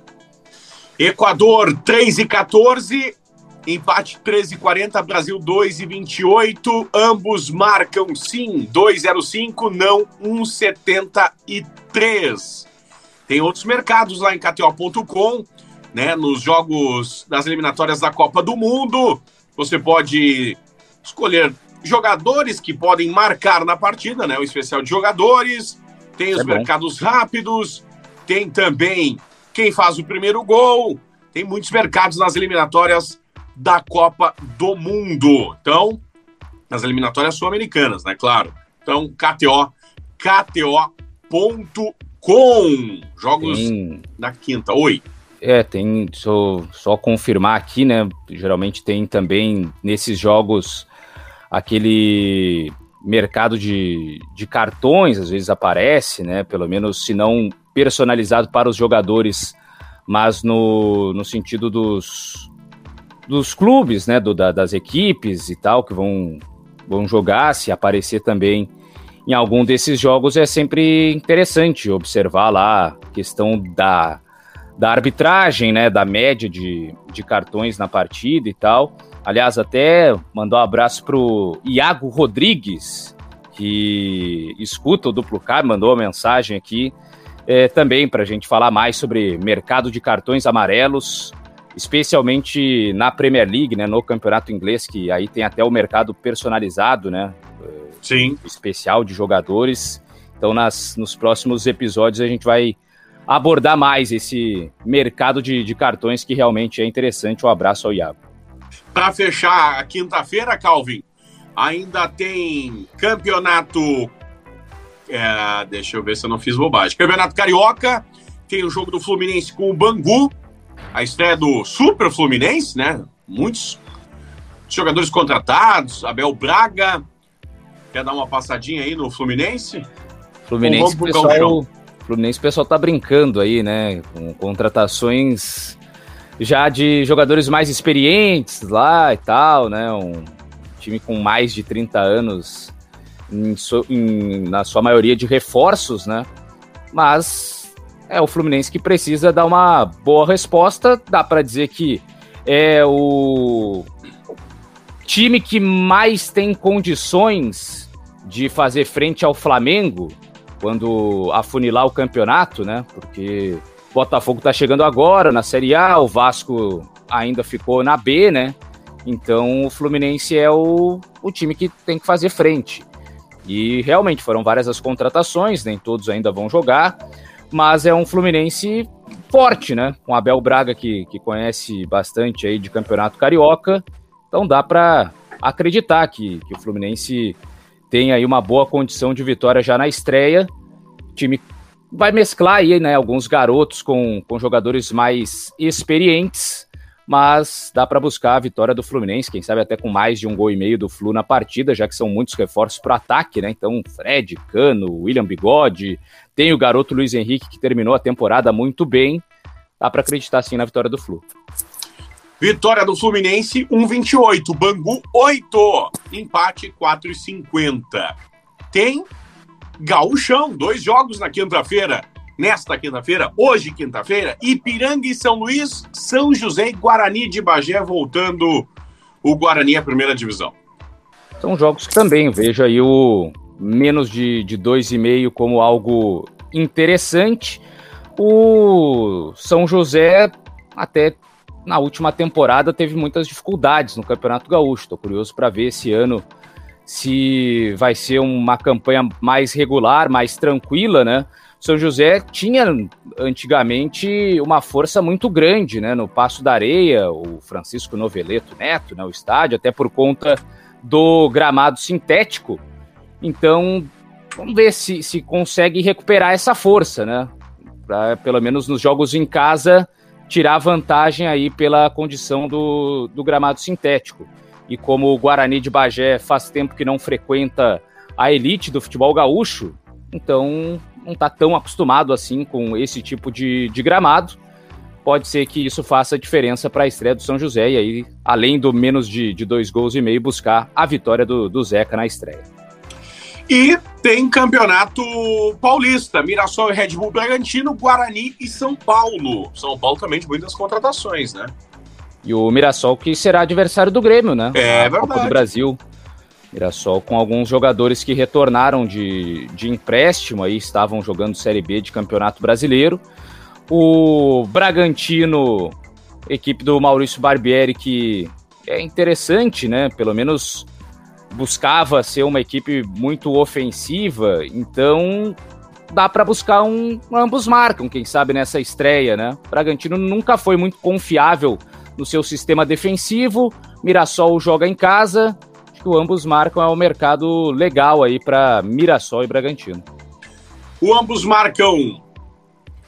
[SPEAKER 1] Equador 3 e 14, Empate 13 e 40, Brasil 2 e 28. Ambos marcam sim 2,05, não 1,73. Tem outros mercados lá em KTO.com, né? Nos jogos das eliminatórias da Copa do Mundo. Você pode escolher jogadores que podem marcar na partida, né? O especial de jogadores. Tem os é mercados rápidos. Tem também quem faz o primeiro gol. Tem muitos mercados nas eliminatórias da Copa do Mundo. Então, nas eliminatórias sul-americanas, né? Claro. Então, KTO, KTO.com. Jogos tem... na quinta. Oi.
[SPEAKER 2] É, tem só, só confirmar aqui, né? Geralmente tem também nesses jogos aquele mercado de, de cartões, às vezes aparece, né? Pelo menos se não personalizado para os jogadores, mas no, no sentido dos, dos clubes, né, do, da, das equipes e tal, que vão, vão jogar, se aparecer também em algum desses jogos, é sempre interessante observar lá a questão da, da arbitragem, né, da média de, de cartões na partida e tal. Aliás, até mandou um abraço pro Iago Rodrigues, que escuta o Duplo K, mandou uma mensagem aqui é, também para a gente falar mais sobre mercado de cartões amarelos especialmente na Premier League, né, no campeonato inglês, que aí tem até o mercado personalizado, né?
[SPEAKER 1] Sim.
[SPEAKER 2] Especial de jogadores. Então, nas, nos próximos episódios, a gente vai abordar mais esse mercado de, de cartões que realmente é interessante. Um abraço ao Iago.
[SPEAKER 1] Para fechar a quinta-feira, Calvin, ainda tem campeonato. É, deixa eu ver se eu não fiz bobagem. Campeonato Carioca, tem o jogo do Fluminense com o Bangu, a estreia do Super Fluminense, né? Muitos jogadores contratados, Abel Braga. Quer dar uma passadinha aí no Fluminense?
[SPEAKER 2] Fluminense, pessoal, Fluminense, o pessoal tá brincando aí, né? Com contratações já de jogadores mais experientes lá e tal, né? Um time com mais de 30 anos, em, em, na sua maioria de reforços, né? Mas é o Fluminense que precisa dar uma boa resposta. Dá para dizer que é o time que mais tem condições de fazer frente ao Flamengo quando afunilar o campeonato, né? Porque Botafogo tá chegando agora na Série A, o Vasco ainda ficou na B, né? Então o Fluminense é o, o time que tem que fazer frente. E realmente foram várias as contratações, nem todos ainda vão jogar mas é um Fluminense forte, né? Com Abel Braga, que, que conhece bastante aí de campeonato carioca. Então dá para acreditar que, que o Fluminense tem aí uma boa condição de vitória já na estreia. Time vai mesclar aí, né? Alguns garotos com, com jogadores mais experientes mas dá para buscar a vitória do Fluminense, quem sabe até com mais de um gol e meio do Flu na partida, já que são muitos reforços para ataque, né? Então, Fred, Cano, William Bigode, tem o garoto Luiz Henrique que terminou a temporada muito bem. Dá para acreditar sim na vitória do Flu.
[SPEAKER 1] Vitória do Fluminense 1,28, Bangu 8, empate 4,50. Tem Gauchão, dois jogos na quinta-feira nesta quinta-feira, hoje quinta-feira, Ipiranga e São Luís, São José e Guarani de Bagé voltando o Guarani à primeira divisão.
[SPEAKER 2] São jogos que também vejo aí o menos de, de 2,5 como algo interessante. O São José até na última temporada teve muitas dificuldades no Campeonato Gaúcho. Estou curioso para ver esse ano se vai ser uma campanha mais regular, mais tranquila, né? São José tinha antigamente uma força muito grande, né? No Passo da Areia, o Francisco Noveleto Neto, né? O estádio, até por conta do gramado sintético. Então, vamos ver se, se consegue recuperar essa força, né? Pra, pelo menos nos jogos em casa, tirar vantagem aí pela condição do, do gramado sintético. E como o Guarani de Bagé faz tempo que não frequenta a elite do futebol gaúcho, então não está tão acostumado assim com esse tipo de, de gramado. Pode ser que isso faça diferença para a estreia do São José e aí, além do menos de, de dois gols e meio, buscar a vitória do, do Zeca na estreia.
[SPEAKER 1] E tem campeonato paulista, Mirassol e Red Bull Bragantino, Guarani e São Paulo. São Paulo também de muitas contratações, né?
[SPEAKER 2] E o Mirassol que será adversário do Grêmio, né?
[SPEAKER 1] É Na verdade.
[SPEAKER 2] Copa do Brasil. Mirassol com alguns jogadores que retornaram de, de empréstimo aí, estavam jogando Série B de Campeonato Brasileiro. O Bragantino, equipe do Maurício Barbieri, que é interessante, né? Pelo menos buscava ser uma equipe muito ofensiva, então dá para buscar um ambos marcam, quem sabe nessa estreia, né? O Bragantino nunca foi muito confiável no seu sistema defensivo. Mirassol joga em casa, que o ambos marcam é um mercado legal aí para Mirassol e Bragantino.
[SPEAKER 1] O ambos marcam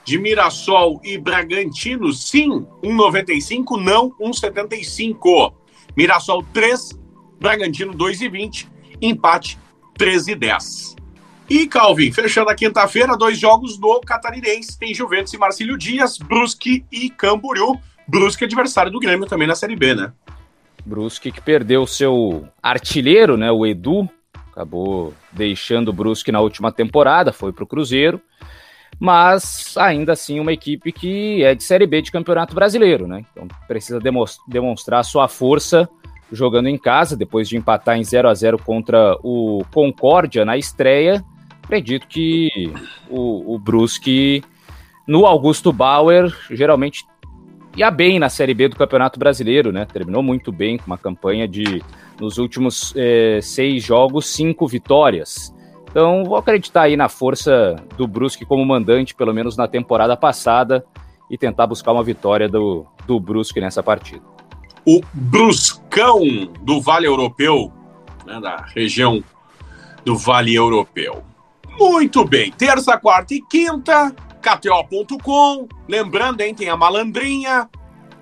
[SPEAKER 1] de Mirassol e Bragantino, sim, 1,95, não 1,75. Mirassol 3, Bragantino 2,20, empate 13,10. E Calvin, fechando a quinta-feira, dois jogos do Catarinense. Tem Juventus e Marcílio Dias, Brusque e Camboriú. Brusque adversário do Grêmio também na Série B, né?
[SPEAKER 2] Brusque que perdeu seu artilheiro, né, o Edu, acabou deixando o Brusque na última temporada, foi para o Cruzeiro, mas ainda assim uma equipe que é de Série B de Campeonato Brasileiro, né? Então precisa demonstrar sua força jogando em casa, depois de empatar em 0 a 0 contra o Concórdia na estreia. Acredito que o, o Brusque no Augusto Bauer geralmente ia bem na Série B do Campeonato Brasileiro, né? Terminou muito bem com uma campanha de, nos últimos é, seis jogos, cinco vitórias. Então, vou acreditar aí na força do Brusque como mandante, pelo menos na temporada passada, e tentar buscar uma vitória do, do Brusque nessa partida.
[SPEAKER 1] O Bruscão do Vale Europeu, né, da região do Vale Europeu. Muito bem, terça, quarta e quinta, KTO.com. Lembrando, hein, tem a malandrinha.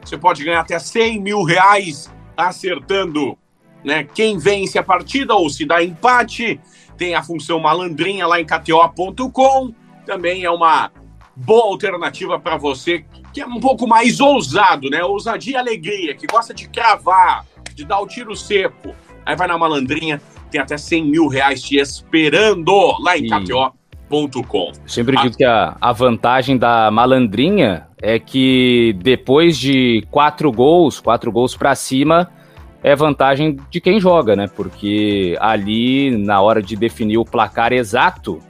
[SPEAKER 1] Você pode ganhar até 100 mil reais acertando né, quem vence a partida ou se dá empate. Tem a função malandrinha lá em KTO.com. Também é uma boa alternativa para você que é um pouco mais ousado, né? Ousadia e alegria, que gosta de cravar, de dar o tiro seco. Aí vai na malandrinha, tem até 100 mil reais te esperando lá em. KTO Com.
[SPEAKER 2] Sempre digo que a, a vantagem da malandrinha é que depois de quatro gols, quatro gols para cima, é vantagem de quem joga, né? Porque ali, na hora de definir o placar exato,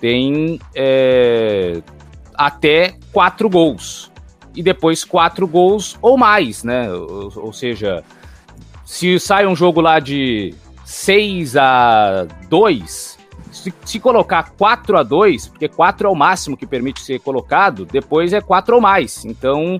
[SPEAKER 2] tem é, até quatro gols. E depois quatro gols ou mais, né? Ou, ou seja, se sai um jogo lá de 6 a 2, se, se, colocar 4 a 2, porque 4 é o máximo que permite ser colocado, depois é 4 ou mais. Então,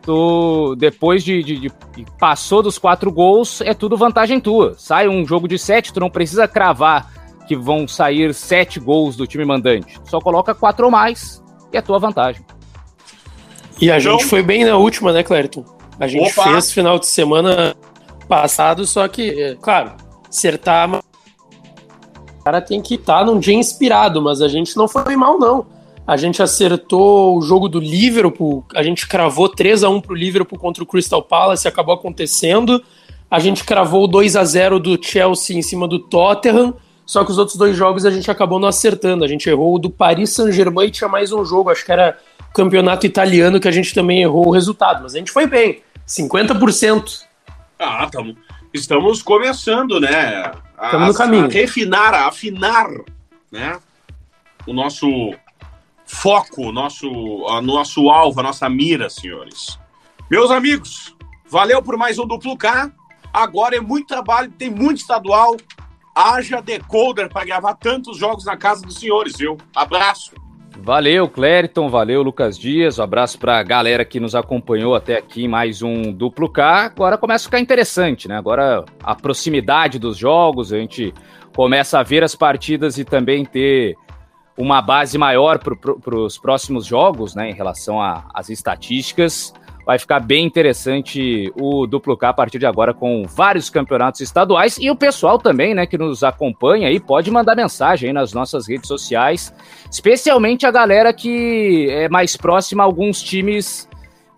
[SPEAKER 2] tu, depois de, de, de, passou dos 4 gols, é tudo vantagem tua. Sai um jogo de 7, tu não precisa cravar que vão sair 7 gols do time mandante. Só coloca 4 ou mais e é tua vantagem.
[SPEAKER 3] E a então, gente foi bem na última, né, Clériton? A gente opa. fez final de semana passado, só que, é, claro, acertar. O cara tem que estar tá num dia inspirado, mas a gente não foi mal, não. A gente acertou o jogo do Liverpool, a gente cravou 3 a 1 pro Liverpool contra o Crystal Palace, acabou acontecendo. A gente cravou 2 a 0 do Chelsea em cima do Tottenham, só que os outros dois jogos a gente acabou não acertando. A gente errou o do Paris Saint-Germain e tinha mais um jogo, acho que era campeonato italiano que a gente também errou o resultado, mas a gente foi bem, 50%.
[SPEAKER 1] Ah, tamo, estamos começando, né?
[SPEAKER 3] Estamos no caminho. A
[SPEAKER 1] refinar, a afinar, né? O nosso foco, o nosso, o nosso alvo, a nossa mira, senhores. Meus amigos, valeu por mais um Duplo K. Agora é muito trabalho, tem muito estadual. Haja decoder para gravar tantos jogos na casa dos senhores, viu? Abraço.
[SPEAKER 2] Valeu, Clériton, valeu, Lucas Dias. Um abraço para a galera que nos acompanhou até aqui, mais um duplo K. Agora começa a ficar interessante, né? Agora a proximidade dos jogos, a gente começa a ver as partidas e também ter uma base maior para pro, os próximos jogos, né? Em relação às estatísticas. Vai ficar bem interessante o duplo K a partir de agora com vários campeonatos estaduais e o pessoal também, né, que nos acompanha aí pode mandar mensagem aí nas nossas redes sociais, especialmente a galera que é mais próxima a alguns times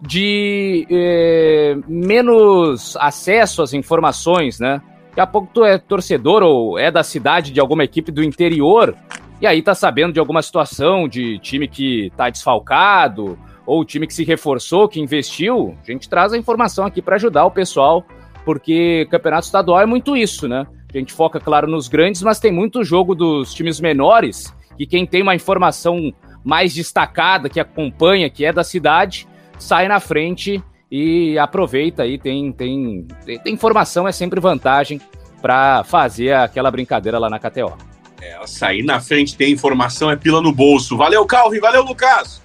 [SPEAKER 2] de é, menos acesso às informações, né? Daqui a pouco tu é torcedor ou é da cidade de alguma equipe do interior e aí tá sabendo de alguma situação de time que tá desfalcado ou o time que se reforçou, que investiu, a gente traz a informação aqui para ajudar o pessoal, porque campeonato estadual é muito isso, né? A gente foca, claro, nos grandes, mas tem muito jogo dos times menores, que quem tem uma informação mais destacada, que acompanha, que é da cidade, sai na frente e aproveita aí, tem, tem, tem, informação, é sempre vantagem para fazer aquela brincadeira lá na KTO.
[SPEAKER 1] É, sair na frente, ter informação é pila no bolso. Valeu, Calvin, valeu, Lucas!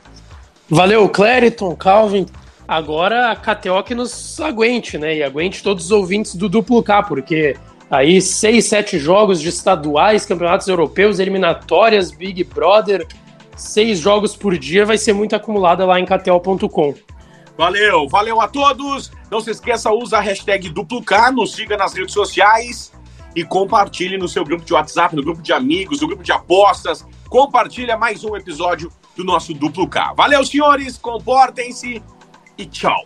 [SPEAKER 3] Valeu, Clériton, Calvin. Agora a KTO que nos aguente, né? E aguente todos os ouvintes do Duplo K, porque aí seis, sete jogos de estaduais, campeonatos europeus, eliminatórias, Big Brother, seis jogos por dia vai ser muito acumulada lá em KTO.com.
[SPEAKER 1] Valeu, valeu a todos. Não se esqueça, usa a hashtag Duplo K, nos siga nas redes sociais e compartilhe no seu grupo de WhatsApp, no grupo de amigos, no grupo de apostas. Compartilha mais um episódio do nosso Duplo K. Valeu, senhores, comportem-se e tchau.